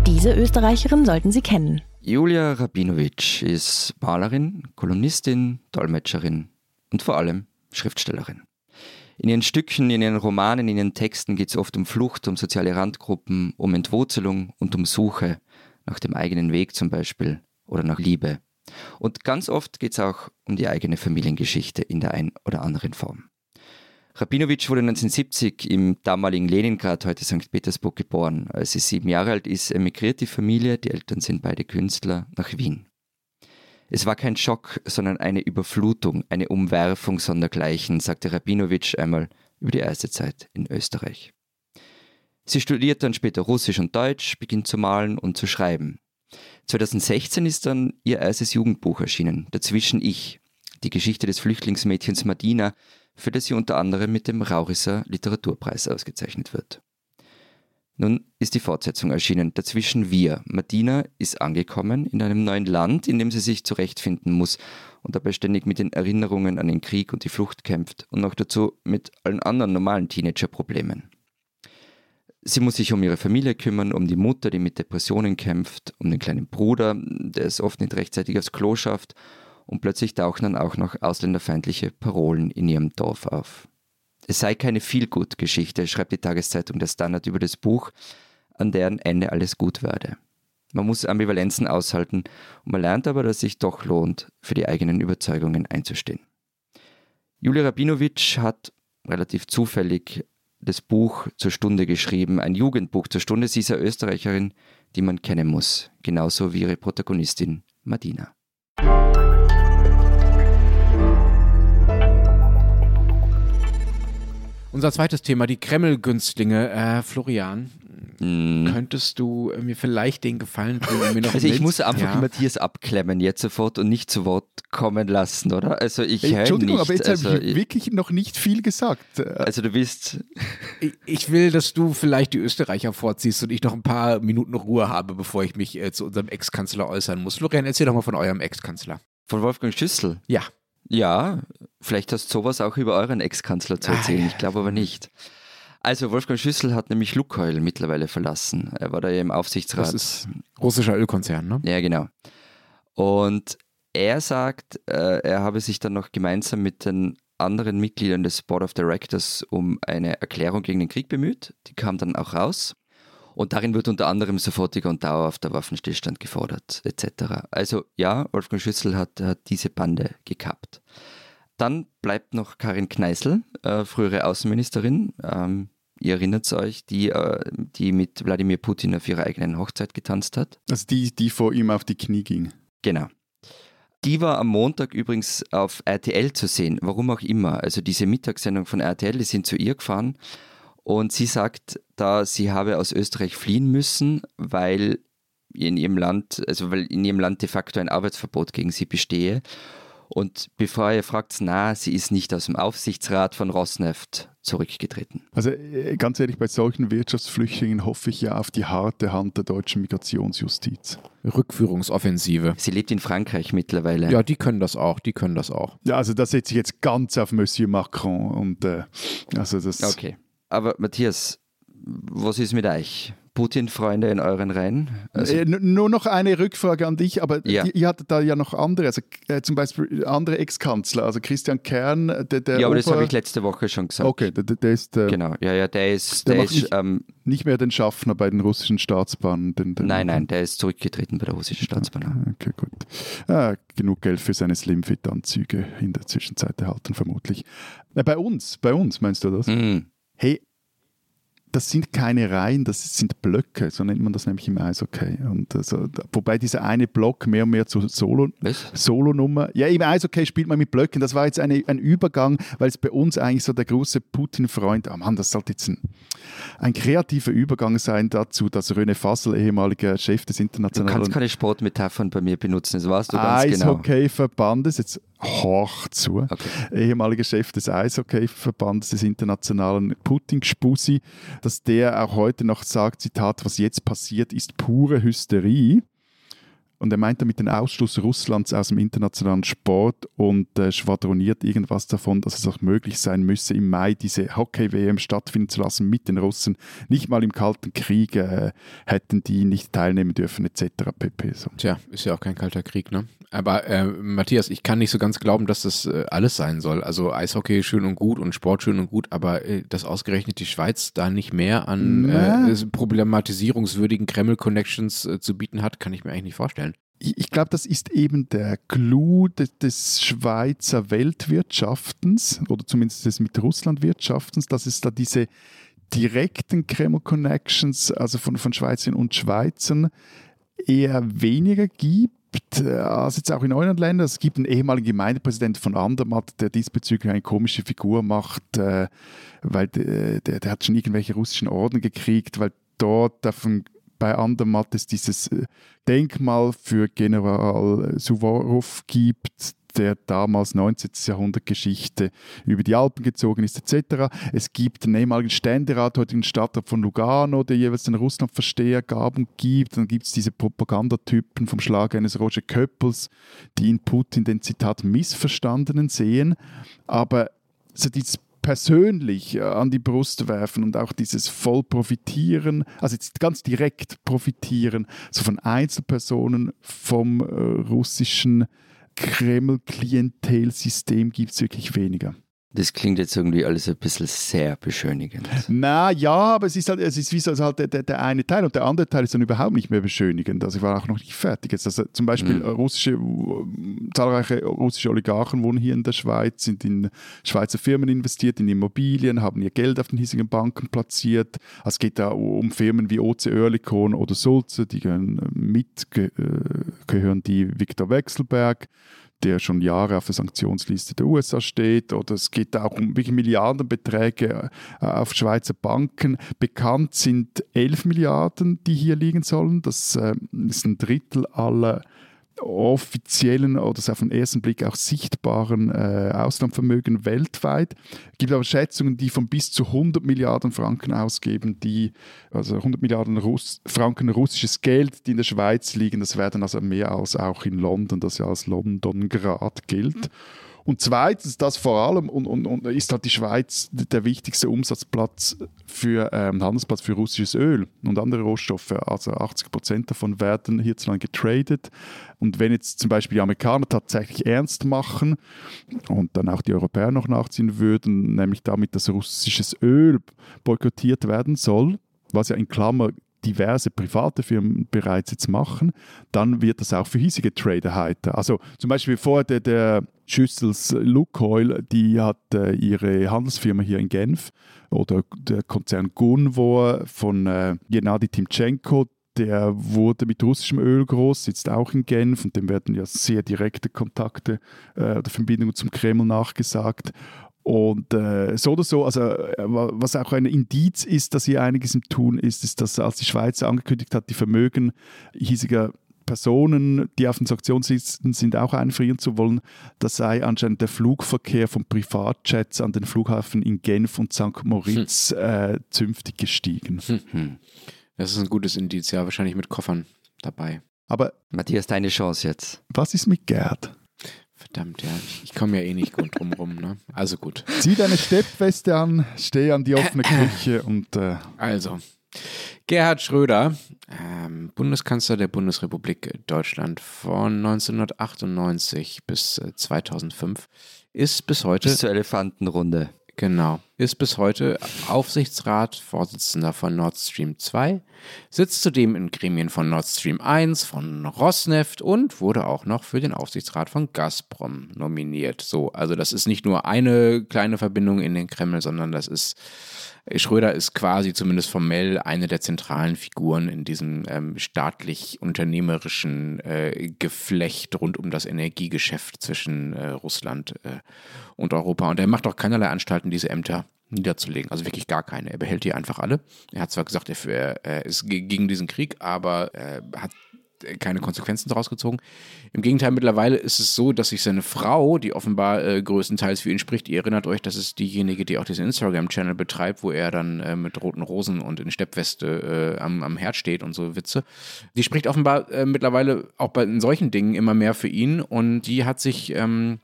Diese Österreicherin sollten Sie kennen. Julia Rabinovic ist Malerin, Kolonistin, Dolmetscherin und vor allem Schriftstellerin. In ihren Stücken, in ihren Romanen, in ihren Texten geht es oft um Flucht, um soziale Randgruppen, um Entwurzelung und um Suche nach dem eigenen Weg zum Beispiel oder nach Liebe. Und ganz oft geht es auch um die eigene Familiengeschichte in der einen oder anderen Form. Rabinowitsch wurde 1970 im damaligen Leningrad, heute St. Petersburg, geboren. Als sie sieben Jahre alt ist, emigriert die Familie, die Eltern sind beide Künstler, nach Wien. Es war kein Schock, sondern eine Überflutung, eine Umwerfung sondergleichen, sagte Rabinowitsch einmal über die erste Zeit in Österreich. Sie studiert dann später Russisch und Deutsch, beginnt zu malen und zu schreiben. 2016 ist dann ihr erstes Jugendbuch erschienen, Dazwischen ich, die Geschichte des Flüchtlingsmädchens Madina, für das sie unter anderem mit dem Raurisser Literaturpreis ausgezeichnet wird. Nun ist die Fortsetzung erschienen, Dazwischen wir. Madina ist angekommen in einem neuen Land, in dem sie sich zurechtfinden muss und dabei ständig mit den Erinnerungen an den Krieg und die Flucht kämpft und noch dazu mit allen anderen normalen Teenager-Problemen. Sie muss sich um ihre Familie kümmern, um die Mutter, die mit Depressionen kämpft, um den kleinen Bruder, der es oft nicht rechtzeitig aufs Klo schafft, und plötzlich tauchen dann auch noch ausländerfeindliche Parolen in ihrem Dorf auf. Es sei keine Feelgood-Geschichte, schreibt die Tageszeitung Der Standard über das Buch, an deren Ende alles gut werde. Man muss Ambivalenzen aushalten und man lernt aber, dass es sich doch lohnt, für die eigenen Überzeugungen einzustehen. Julia Rabinowitsch hat relativ zufällig das Buch zur Stunde geschrieben, ein Jugendbuch zur Stunde. Sie ist eine Österreicherin, die man kennen muss, genauso wie ihre Protagonistin Madina. Unser zweites Thema, die Kreml-Günstlinge. Äh, Florian, Mm. Könntest du äh, mir vielleicht den Gefallen tun und mir noch Also ich muss einfach ja. Matthias abklemmen jetzt sofort und nicht zu Wort kommen lassen, oder? Also ich Entschuldigung, nicht. aber jetzt also habe ich wirklich noch nicht viel gesagt. Also du bist... Ich, ich, will, dass du vielleicht die Österreicher vorziehst und ich noch ein paar Minuten Ruhe habe, bevor ich mich äh, zu unserem Ex-Kanzler äußern muss. Florian, erzähl doch mal von eurem Ex-Kanzler. Von Wolfgang Schüssel? Ja. Ja, vielleicht hast du sowas auch über euren Ex-Kanzler zu erzählen. Ah, ich glaube aber nicht. Also Wolfgang Schüssel hat nämlich Lukoil mittlerweile verlassen. Er war da ja im Aufsichtsrat. Das ist russischer Ölkonzern, ne? Ja, genau. Und er sagt, äh, er habe sich dann noch gemeinsam mit den anderen Mitgliedern des Board of Directors um eine Erklärung gegen den Krieg bemüht. Die kam dann auch raus. Und darin wird unter anderem sofortiger und dauerhafter Waffenstillstand gefordert, etc. Also ja, Wolfgang Schüssel hat, hat diese Bande gekappt. Dann bleibt noch Karin Kneißl, äh, frühere Außenministerin. Ähm, ihr erinnert euch, die, äh, die mit Wladimir Putin auf ihrer eigenen Hochzeit getanzt hat. Also die, die vor ihm auf die Knie ging. Genau. Die war am Montag übrigens auf RTL zu sehen, warum auch immer. Also diese Mittagssendung von RTL, die sind zu ihr gefahren und sie sagt da, sie habe aus Österreich fliehen müssen, weil in ihrem Land, also weil in ihrem Land de facto ein Arbeitsverbot gegen sie bestehe. Und bevor ihr fragt, na, sie ist nicht aus dem Aufsichtsrat von Rosneft zurückgetreten. Also äh, ganz ehrlich, bei solchen Wirtschaftsflüchtlingen hoffe ich ja auf die harte Hand der deutschen Migrationsjustiz. Rückführungsoffensive. Sie lebt in Frankreich mittlerweile. Ja, die können das auch, die können das auch. Ja, also da setze ich jetzt ganz auf Monsieur Macron und äh, also das. Okay. Aber Matthias, was ist mit euch? Putin-Freunde in euren Reihen? Also äh, nur noch eine Rückfrage an dich, aber ja. ihr hattet da ja noch andere, also äh, zum Beispiel andere Ex-Kanzler, also Christian Kern, der, der Ja, aber Ober das habe ich letzte Woche schon gesagt. Okay, der, der ist... Äh, genau, ja, ja, der ist... Der, der ist nicht, ähm, nicht, mehr den Schaffner bei den russischen Staatsbahnen. Den, den nein, nein, der ist zurückgetreten bei der russischen Staatsbahn. Okay, gut. Ah, genug Geld für seine Slimfit-Anzüge in der Zwischenzeit erhalten, vermutlich. Äh, bei uns, bei uns meinst du das? Mm. Hey, das sind keine Reihen, das sind Blöcke, so nennt man das nämlich im Eishockey. Und also, wobei dieser eine Block mehr und mehr zur Solo, Solo-Nummer. Ja, im Eishockey spielt man mit Blöcken. Das war jetzt eine, ein Übergang, weil es bei uns eigentlich so der große Putin-Freund, oh Mann, das sollte jetzt ein, ein, kreativer Übergang sein dazu, dass René Fassel, ehemaliger Chef des internationalen... Du kannst keine Sportmetaphern bei mir benutzen, das weißt du ganz genau. Eishockey-Verbandes, jetzt hoch zu, okay. ehemaliger Chef des Eishockey-Verbandes des internationalen Putin-Spusi, dass der auch heute noch sagt, Zitat, was jetzt passiert, ist pure Hysterie. Und er meint damit den Ausschluss Russlands aus dem internationalen Sport und äh, schwadroniert irgendwas davon, dass es auch möglich sein müsse, im Mai diese Hockey-WM stattfinden zu lassen mit den Russen. Nicht mal im Kalten Krieg äh, hätten die nicht teilnehmen dürfen, etc. pp. So. Tja, ist ja auch kein kalter Krieg, ne? Aber äh, Matthias, ich kann nicht so ganz glauben, dass das äh, alles sein soll. Also Eishockey schön und gut und Sport schön und gut, aber äh, dass ausgerechnet die Schweiz da nicht mehr an äh, problematisierungswürdigen Kreml-Connections zu bieten hat, kann ich mir eigentlich nicht vorstellen ich glaube, das ist eben der Clou des, Schweizer Weltwirtschaftens oder zumindest des mit Russland Wirtschaftens, dass es da diese direkten Kreml-Connections, also von, von Schweizern und Schweizern, eher weniger gibt äh, als jetzt auch in euren Ländern. Es gibt einen ehemaligen Gemeindepräsident von Andermatt, der diesbezüglich eine komische Figur macht, äh, weil der, der, der, hat schon irgendwelche russischen Orden gekriegt, weil dort davon bei Andermatt es dieses äh, Denkmal für General Suvorov gibt, der damals 19. Jahrhundert Geschichte über die Alpen gezogen ist, etc. Es gibt einen ehemaligen Ständerat, heute den Stadtrat von Lugano, der jeweils den Russlandversteher gab und gibt. Dann gibt es diese Propagandatypen vom Schlag eines Roger Köppels, die in Putin den Zitat Missverstandenen sehen. Aber so dieses persönlich äh, an die Brust werfen und auch dieses voll profitieren, also jetzt ganz direkt profitieren, so von Einzelpersonen vom äh, russischen Kreml-Klientelsystem gibt es wirklich weniger. Das klingt jetzt irgendwie alles ein bisschen sehr beschönigend. Na ja, aber es ist halt, es ist wie so halt der, der, der, eine Teil und der andere Teil ist dann überhaupt nicht mehr beschönigend. Also ich war auch noch nicht fertig. Jetzt, also zum Beispiel mhm. russische, zahlreiche russische Oligarchen wohnen hier in der Schweiz, sind in Schweizer Firmen investiert, in Immobilien, haben ihr Geld auf den hiesigen Banken platziert. Also es geht da um Firmen wie OC Oerlikon oder Sulze, die gehören mit, äh, gehören die Viktor Wechselberg der schon Jahre auf der Sanktionsliste der USA steht. Oder es geht auch um wirklich Milliardenbeträge äh, auf Schweizer Banken. Bekannt sind 11 Milliarden, die hier liegen sollen. Das äh, ist ein Drittel aller offiziellen oder auf den ersten Blick auch sichtbaren äh, Auslandvermögen weltweit. Es gibt aber Schätzungen, die von bis zu 100 Milliarden Franken ausgeben, die, also 100 Milliarden Russ Franken russisches Geld, die in der Schweiz liegen. Das werden also mehr als auch in London, das ja als London Grad gilt. Mhm. Und zweitens, das vor allem, und, und, und ist halt die Schweiz der wichtigste Umsatzplatz für ähm, Handelsplatz für russisches Öl und andere Rohstoffe. Also 80 Prozent davon werden hierzulande getradet. Und wenn jetzt zum Beispiel die Amerikaner tatsächlich ernst machen und dann auch die Europäer noch nachziehen würden, nämlich damit, dass russisches Öl boykottiert werden soll, was ja in Klammer diverse private Firmen bereits jetzt machen, dann wird das auch für hiesige Trader heiter. Also zum Beispiel vor der, der Schüssels Lukoil, die hat äh, ihre Handelsfirma hier in Genf oder der Konzern Gunvor von äh, Gennady Timchenko, der wurde mit russischem Öl groß, sitzt auch in Genf und dem werden ja sehr direkte Kontakte äh, oder Verbindungen zum Kreml nachgesagt. Und äh, so oder so, also äh, was auch ein Indiz ist, dass hier einiges im Tun ist, ist, dass als die Schweiz angekündigt hat, die Vermögen hiesiger Personen, die auf den Sanktionslisten sind, auch einfrieren zu wollen, da sei anscheinend der Flugverkehr von Privatjets an den Flughafen in Genf und St. Moritz hm. äh, zünftig gestiegen. Hm. Das ist ein gutes Indiz, ja, wahrscheinlich mit Koffern dabei. Aber Matthias, deine Chance jetzt. Was ist mit Gerd? Verdammt, ja. Ich komme ja eh nicht gut drum rum. Ne? Also gut. Zieh deine Steppweste an, steh an die offene Küche und. Äh also. Gerhard Schröder, ähm, Bundeskanzler der Bundesrepublik Deutschland von 1998 bis 2005, äh, ist bis heute. Bis zur Elefantenrunde. Genau. Ist bis heute Aufsichtsrat, Vorsitzender von Nord Stream 2, sitzt zudem in Gremien von Nord Stream 1, von Rosneft und wurde auch noch für den Aufsichtsrat von Gazprom nominiert. So, also das ist nicht nur eine kleine Verbindung in den Kreml, sondern das ist Schröder ist quasi zumindest formell eine der zentralen Figuren in diesem ähm, staatlich-unternehmerischen äh, Geflecht rund um das Energiegeschäft zwischen äh, Russland äh, und Europa. Und er macht auch keinerlei Anstalten, diese Ämter niederzulegen. Also wirklich gar keine. Er behält die einfach alle. Er hat zwar gesagt, er, er ist gegen diesen Krieg, aber er hat keine Konsequenzen daraus gezogen. Im Gegenteil, mittlerweile ist es so, dass sich seine Frau, die offenbar äh, größtenteils für ihn spricht, ihr erinnert euch, das ist diejenige, die auch diesen Instagram-Channel betreibt, wo er dann äh, mit roten Rosen und in Steppweste äh, am, am Herd steht und so Witze. Die spricht offenbar äh, mittlerweile auch bei solchen Dingen immer mehr für ihn und die hat sich ähm,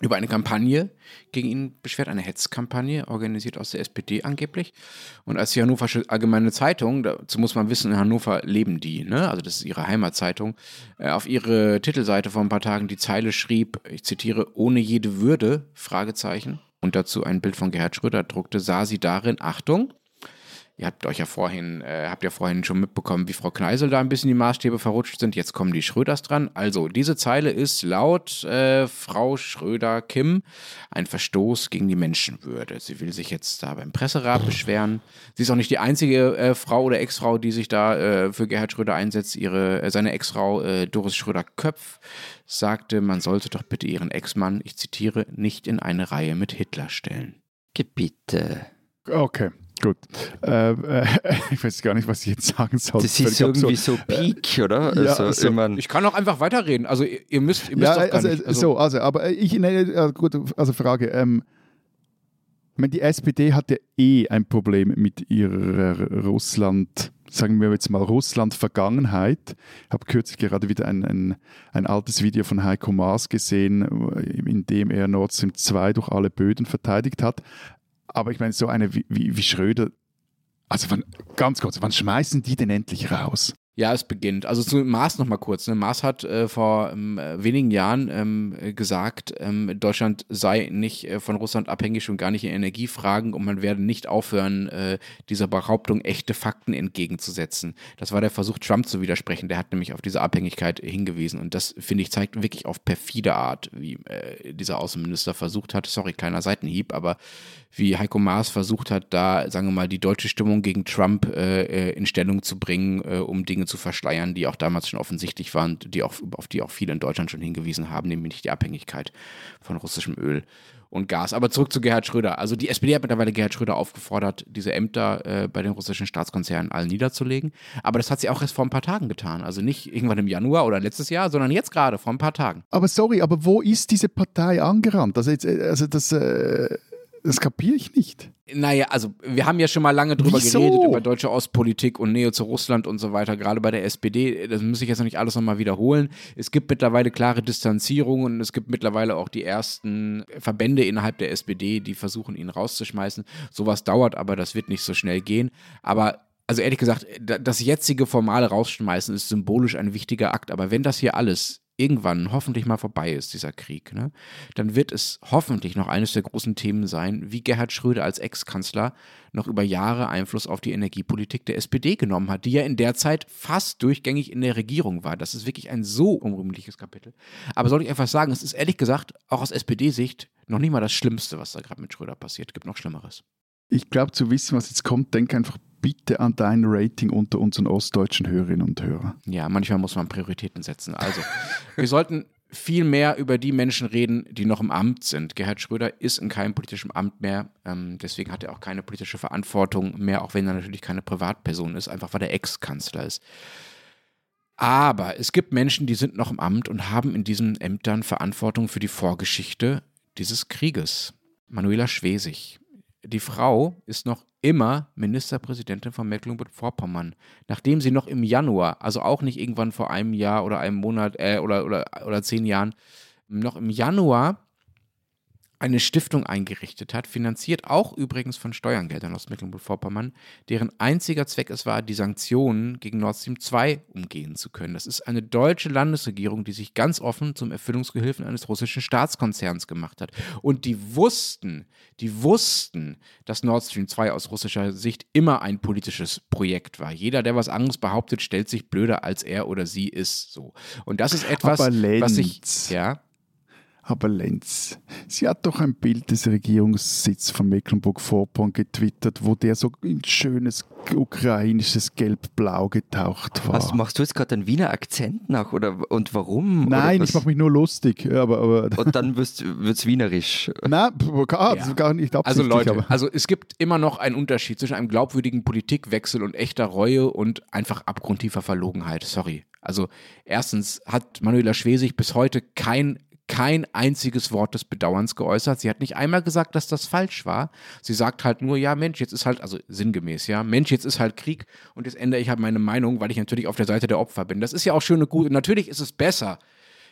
über eine Kampagne gegen ihn beschwert, eine Hetzkampagne, organisiert aus der SPD angeblich. Und als die Hannoversche Allgemeine Zeitung, dazu muss man wissen, in Hannover leben die, ne? also das ist ihre Heimatzeitung, äh, auf ihre Titelseite vor ein paar Tagen die Zeile schrieb, ich zitiere, ohne jede Würde, Fragezeichen, und dazu ein Bild von Gerhard Schröder druckte, sah sie darin, Achtung, Ihr habt euch ja vorhin, äh, habt ja vorhin schon mitbekommen, wie Frau Kneisel da ein bisschen die Maßstäbe verrutscht sind. Jetzt kommen die Schröders dran. Also, diese Zeile ist laut äh, Frau Schröder-Kim ein Verstoß gegen die Menschenwürde. Sie will sich jetzt da beim Presserat beschweren. Sie ist auch nicht die einzige äh, Frau oder Ex-Frau, die sich da äh, für Gerhard Schröder einsetzt. Ihre, äh, seine Ex-Frau äh, Doris Schröder-Köpf sagte, man sollte doch bitte ihren Ex-Mann, ich zitiere, nicht in eine Reihe mit Hitler stellen. Gebitte. Okay. Gut. Äh, äh, ich weiß gar nicht, was ich jetzt sagen soll. Das ist irgendwie so Peak, oder? Ja, also, also, ich, mein ich kann auch einfach weiterreden. Also ihr müsst, ihr müsst ja, also, nicht, also, so, also, aber ich, ne, gut, also Frage. Ähm, ich meine, die SPD hat ja eh ein Problem mit ihrer Russland, sagen wir jetzt mal Russland-Vergangenheit. Ich habe kürzlich gerade wieder ein, ein, ein, altes Video von Heiko Maas gesehen, in dem er Nord Stream 2 durch alle Böden verteidigt hat. Aber ich meine, so eine wie, wie, wie Schröder, also wann, ganz kurz, wann schmeißen die denn endlich raus? Ja, es beginnt. Also zu Maas noch mal kurz. Ne? Maas hat äh, vor ähm, wenigen Jahren ähm, gesagt, ähm, Deutschland sei nicht äh, von Russland abhängig und gar nicht in Energiefragen und man werde nicht aufhören, äh, dieser Behauptung echte Fakten entgegenzusetzen. Das war der Versuch, Trump zu widersprechen. Der hat nämlich auf diese Abhängigkeit hingewiesen und das, finde ich, zeigt wirklich auf perfide Art, wie äh, dieser Außenminister versucht hat, sorry, kleiner Seitenhieb, aber wie Heiko Maas versucht hat, da, sagen wir mal, die deutsche Stimmung gegen Trump äh, äh, in Stellung zu bringen, um Dinge zu verschleiern, die auch damals schon offensichtlich waren, die auch, auf die auch viele in Deutschland schon hingewiesen haben, nämlich die Abhängigkeit von russischem Öl und Gas. Aber zurück zu Gerhard Schröder. Also die SPD hat mittlerweile Gerhard Schröder aufgefordert, diese Ämter äh, bei den russischen Staatskonzernen all niederzulegen. Aber das hat sie auch erst vor ein paar Tagen getan. Also nicht irgendwann im Januar oder letztes Jahr, sondern jetzt gerade vor ein paar Tagen. Aber sorry, aber wo ist diese Partei angerannt? Also, jetzt, äh, also das, äh, das kapiere ich nicht. Naja, also wir haben ja schon mal lange drüber Wieso? geredet, über deutsche Ostpolitik und Nähe zu Russland und so weiter, gerade bei der SPD. Das muss ich jetzt noch nicht alles nochmal wiederholen. Es gibt mittlerweile klare Distanzierungen und es gibt mittlerweile auch die ersten Verbände innerhalb der SPD, die versuchen, ihn rauszuschmeißen. Sowas dauert aber, das wird nicht so schnell gehen. Aber also ehrlich gesagt, das jetzige formale Rausschmeißen ist symbolisch ein wichtiger Akt. Aber wenn das hier alles irgendwann hoffentlich mal vorbei ist, dieser Krieg, ne, dann wird es hoffentlich noch eines der großen Themen sein, wie Gerhard Schröder als Ex-Kanzler noch über Jahre Einfluss auf die Energiepolitik der SPD genommen hat, die ja in der Zeit fast durchgängig in der Regierung war. Das ist wirklich ein so unrühmliches Kapitel. Aber soll ich einfach sagen, es ist ehrlich gesagt auch aus SPD-Sicht noch nicht mal das Schlimmste, was da gerade mit Schröder passiert. Es gibt noch Schlimmeres. Ich glaube, zu wissen, was jetzt kommt, denk einfach bitte an dein Rating unter unseren ostdeutschen Hörerinnen und Hörern. Ja, manchmal muss man Prioritäten setzen. Also, wir sollten viel mehr über die Menschen reden, die noch im Amt sind. Gerhard Schröder ist in keinem politischen Amt mehr. Ähm, deswegen hat er auch keine politische Verantwortung mehr, auch wenn er natürlich keine Privatperson ist, einfach weil er Ex-Kanzler ist. Aber es gibt Menschen, die sind noch im Amt und haben in diesen Ämtern Verantwortung für die Vorgeschichte dieses Krieges. Manuela Schwesig. Die Frau ist noch immer Ministerpräsidentin von Mecklenburg-Vorpommern, nachdem sie noch im Januar, also auch nicht irgendwann vor einem Jahr oder einem Monat äh, oder, oder, oder zehn Jahren, noch im Januar eine Stiftung eingerichtet hat, finanziert auch übrigens von Steuergeldern aus Mecklenburg-Vorpommern, deren einziger Zweck es war, die Sanktionen gegen Nord Stream 2 umgehen zu können. Das ist eine deutsche Landesregierung, die sich ganz offen zum Erfüllungsgehilfen eines russischen Staatskonzerns gemacht hat. Und die wussten, die wussten, dass Nord Stream 2 aus russischer Sicht immer ein politisches Projekt war. Jeder, der was anderes behauptet, stellt sich blöder, als er oder sie ist. So. Und das ist etwas, was sich. Ja, aber Lenz, sie hat doch ein Bild des Regierungssitzes von Mecklenburg-Vorpommern getwittert, wo der so in schönes ukrainisches Gelb-Blau getaucht war. Was machst du jetzt gerade einen Wiener Akzent nach oder und warum? Nein, ich mache mich nur lustig. Aber, aber und dann wird es wienerisch. Nein, gar, ja. gar nicht Also Leute, aber. also es gibt immer noch einen Unterschied zwischen einem glaubwürdigen Politikwechsel und echter Reue und einfach abgrundtiefer Verlogenheit. Sorry. Also erstens hat Manuela Schwesig bis heute kein kein einziges Wort des Bedauerns geäußert. Sie hat nicht einmal gesagt, dass das falsch war. Sie sagt halt nur, ja, Mensch, jetzt ist halt, also sinngemäß, ja, Mensch, jetzt ist halt Krieg und jetzt ändere ich halt meine Meinung, weil ich natürlich auf der Seite der Opfer bin. Das ist ja auch schön und gut. Natürlich ist es besser,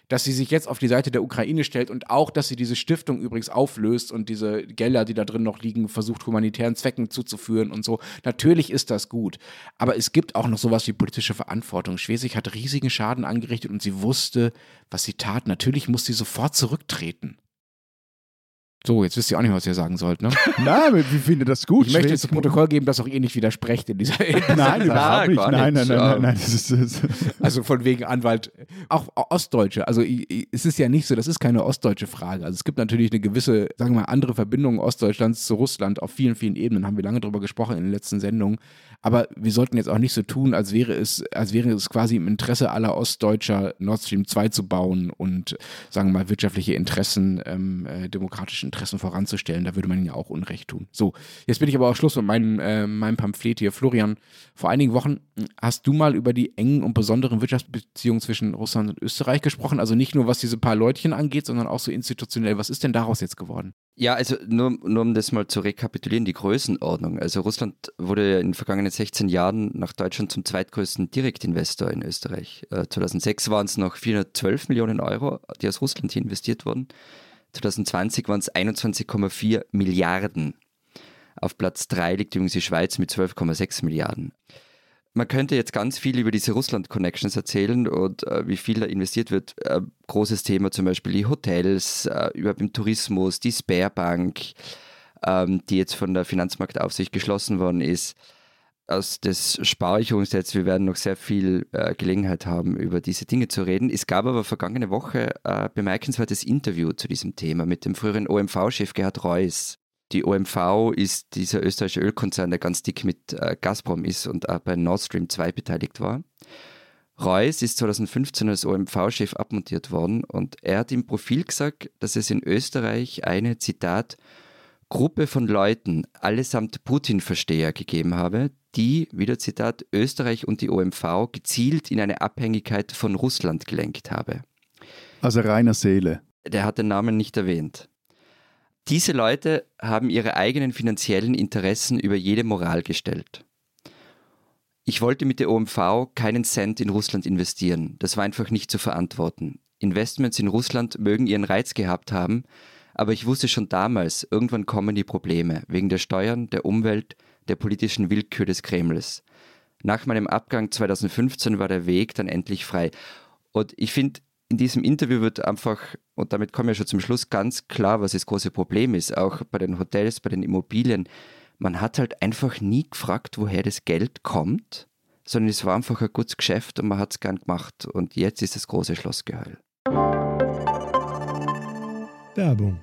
dass sie sich jetzt auf die Seite der Ukraine stellt und auch, dass sie diese Stiftung übrigens auflöst und diese Gelder, die da drin noch liegen, versucht humanitären Zwecken zuzuführen und so. Natürlich ist das gut. Aber es gibt auch noch sowas wie politische Verantwortung. Schwesig hat riesigen Schaden angerichtet und sie wusste, was sie tat. Natürlich muss sie sofort zurücktreten. So, jetzt wisst ihr auch nicht, was ihr sagen sollt, ne? Nein, wir finden das gut. Ich möchte jetzt das Protokoll geben, dass auch ihr nicht widersprecht in dieser Nein, überhaupt nicht. Nein, nein, nein, nein, also von wegen Anwalt. Auch Ostdeutsche. Also es ist ja nicht so, das ist keine ostdeutsche Frage. Also es gibt natürlich eine gewisse, sagen wir mal, andere Verbindung Ostdeutschlands zu Russland auf vielen, vielen Ebenen. Haben wir lange darüber gesprochen in den letzten Sendungen. Aber wir sollten jetzt auch nicht so tun, als wäre es, als wäre es quasi im Interesse aller Ostdeutscher Nord Stream 2 zu bauen und, sagen wir mal, wirtschaftliche Interessen, ähm, äh, demokratische Interessen voranzustellen. Da würde man ja auch Unrecht tun. So, jetzt bin ich aber auch Schluss mit meinem, äh, meinem Pamphlet hier. Florian, vor einigen Wochen hast du mal über die engen und besonderen Wirtschaftsbeziehungen zwischen Russland und Österreich gesprochen. Also nicht nur, was diese paar Leutchen angeht, sondern auch so institutionell. Was ist denn daraus jetzt geworden? Ja, also nur, nur um das mal zu rekapitulieren, die Größenordnung. Also Russland wurde in den vergangenen 16 Jahren nach Deutschland zum zweitgrößten Direktinvestor in Österreich. Äh, 2006 waren es noch 412 Millionen Euro, die aus Russland hier investiert wurden. 2020 waren es 21,4 Milliarden. Auf Platz 3 liegt übrigens die Schweiz mit 12,6 Milliarden man könnte jetzt ganz viel über diese Russland-Connections erzählen und äh, wie viel da investiert wird. Äh, großes Thema zum Beispiel die Hotels, äh, über den Tourismus, die Sparebank, ähm, die jetzt von der Finanzmarktaufsicht geschlossen worden ist. Aus des spare wir werden noch sehr viel äh, Gelegenheit haben, über diese Dinge zu reden. Es gab aber vergangene Woche ein bemerkenswertes Interview zu diesem Thema mit dem früheren OMV-Chef Gerhard Reuss. Die OMV ist dieser österreichische Ölkonzern, der ganz dick mit äh, Gazprom ist und auch bei Nord Stream 2 beteiligt war. Reuss ist 2015 als OMV-Chef abmontiert worden und er hat im Profil gesagt, dass es in Österreich eine, Zitat, Gruppe von Leuten, allesamt Putin-Versteher gegeben habe, die, wieder Zitat, Österreich und die OMV gezielt in eine Abhängigkeit von Russland gelenkt habe. Also reiner Seele. Der hat den Namen nicht erwähnt. Diese Leute haben ihre eigenen finanziellen Interessen über jede Moral gestellt. Ich wollte mit der OMV keinen Cent in Russland investieren. Das war einfach nicht zu verantworten. Investments in Russland mögen ihren Reiz gehabt haben, aber ich wusste schon damals, irgendwann kommen die Probleme, wegen der Steuern, der Umwelt, der politischen Willkür des Kremls. Nach meinem Abgang 2015 war der Weg dann endlich frei. Und ich finde, in diesem Interview wird einfach, und damit kommen wir schon zum Schluss, ganz klar, was das große Problem ist, auch bei den Hotels, bei den Immobilien. Man hat halt einfach nie gefragt, woher das Geld kommt, sondern es war einfach ein gutes Geschäft und man hat es gern gemacht. Und jetzt ist das große Schlossgeheul. Werbung.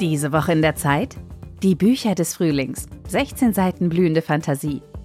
Diese Woche in der Zeit? Die Bücher des Frühlings. 16 Seiten blühende Fantasie.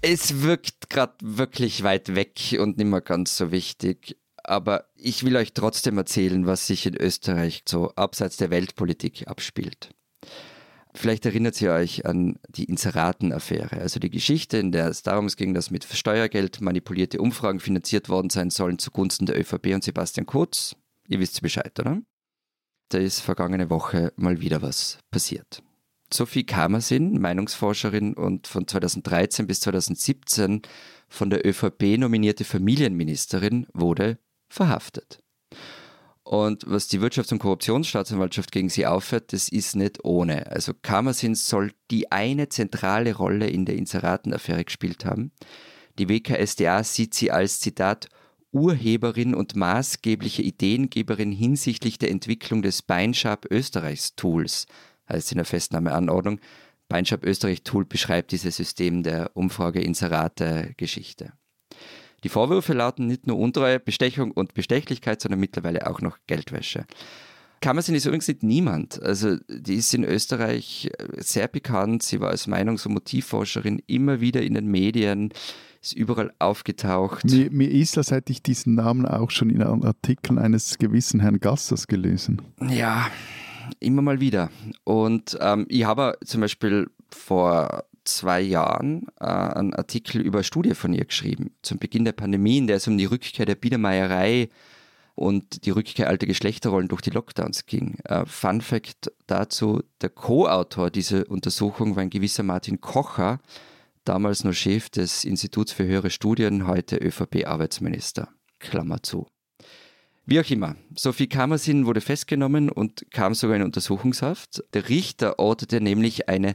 Es wirkt gerade wirklich weit weg und nicht mehr ganz so wichtig. Aber ich will euch trotzdem erzählen, was sich in Österreich so abseits der Weltpolitik abspielt. Vielleicht erinnert ihr euch an die Inseraten-Affäre, also die Geschichte, in der es darum ging, dass mit Steuergeld manipulierte Umfragen finanziert worden sein sollen zugunsten der ÖVP und Sebastian Kurz. Ihr wisst Bescheid, oder? Da ist vergangene Woche mal wieder was passiert. Sophie Kamersin, Meinungsforscherin und von 2013 bis 2017 von der ÖVP nominierte Familienministerin, wurde verhaftet. Und was die Wirtschafts- und Korruptionsstaatsanwaltschaft gegen sie aufhört, das ist nicht ohne. Also Kamersin soll die eine zentrale Rolle in der Inseratenaffäre gespielt haben. Die WKSDA sieht sie als Zitat Urheberin und maßgebliche Ideengeberin hinsichtlich der Entwicklung des Beinschab Österreichs Tools, heißt in der Festnahmeanordnung. Beinschab Österreich Tool beschreibt dieses System der Umfrage-Inserate-Geschichte. Die Vorwürfe lauten nicht nur Untreue, Bestechung und Bestechlichkeit, sondern mittlerweile auch noch Geldwäsche. Kammersin ist übrigens nicht niemand. Also die ist in Österreich sehr bekannt. Sie war als Meinungs- und Motivforscherin immer wieder in den Medien, ist überall aufgetaucht. Mir, mir ist, als hätte ich diesen Namen auch schon in Artikeln eines gewissen Herrn Gassers gelesen. Ja, immer mal wieder. Und ähm, ich habe zum Beispiel vor zwei Jahren äh, einen Artikel über eine Studie von ihr geschrieben, zum Beginn der Pandemie, in der es um die Rückkehr der Biedermeierei und die Rückkehr alter Geschlechterrollen durch die Lockdowns ging. Äh, Fun Fact dazu, der Co-Autor dieser Untersuchung war ein gewisser Martin Kocher, damals noch Chef des Instituts für höhere Studien, heute ÖVP-Arbeitsminister. Klammer zu. Wie auch immer, Sophie Kamersin wurde festgenommen und kam sogar in Untersuchungshaft. Der Richter ordnete nämlich eine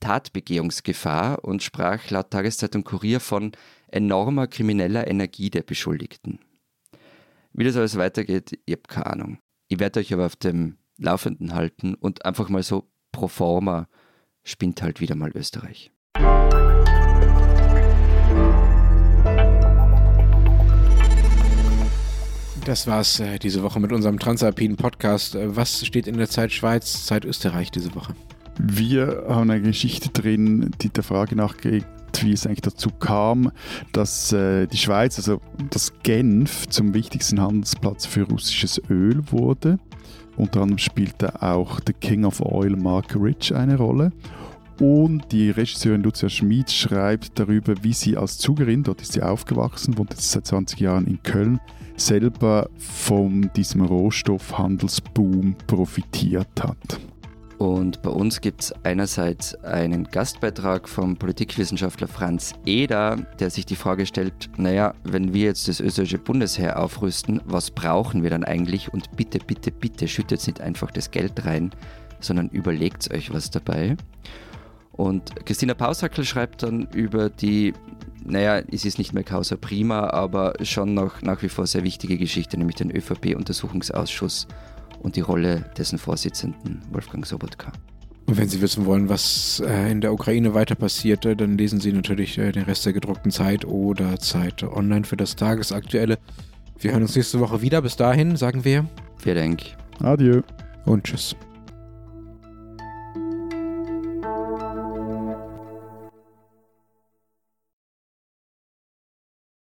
Tatbegehungsgefahr und sprach laut Tageszeitung Kurier von enormer krimineller Energie der Beschuldigten. Wie das alles weitergeht, ich habe keine Ahnung. Ich werde euch aber auf dem Laufenden halten und einfach mal so pro forma spinnt halt wieder mal Österreich. Das war's äh, diese Woche mit unserem Transalpinen Podcast. Äh, was steht in der Zeit Schweiz, Zeit Österreich diese Woche? Wir haben eine Geschichte drin, die der Frage nachgeht, wie es eigentlich dazu kam, dass äh, die Schweiz, also das Genf, zum wichtigsten Handelsplatz für russisches Öl wurde. Unter anderem spielte auch The King of Oil Mark Rich eine Rolle. Und die Regisseurin Lucia Schmid schreibt darüber, wie sie als Zugerin, dort ist sie aufgewachsen, wohnt jetzt seit 20 Jahren in Köln, selber von diesem Rohstoffhandelsboom profitiert hat. Und bei uns gibt es einerseits einen Gastbeitrag vom Politikwissenschaftler Franz Eder, der sich die Frage stellt, naja, wenn wir jetzt das österreichische Bundesheer aufrüsten, was brauchen wir dann eigentlich? Und bitte, bitte, bitte schüttet nicht einfach das Geld rein, sondern überlegt euch was dabei. Und Christina Pausackel schreibt dann über die, naja, es ist nicht mehr Causa Prima, aber schon noch nach wie vor sehr wichtige Geschichte, nämlich den ÖVP-Untersuchungsausschuss und die Rolle dessen Vorsitzenden Wolfgang Sobotka. Und wenn Sie wissen wollen, was äh, in der Ukraine weiter passiert, dann lesen Sie natürlich äh, den Rest der gedruckten Zeit oder Zeit online für das Tagesaktuelle. Wir hören uns nächste Woche wieder. Bis dahin sagen wir. Vielen Dank. Adieu. Und tschüss.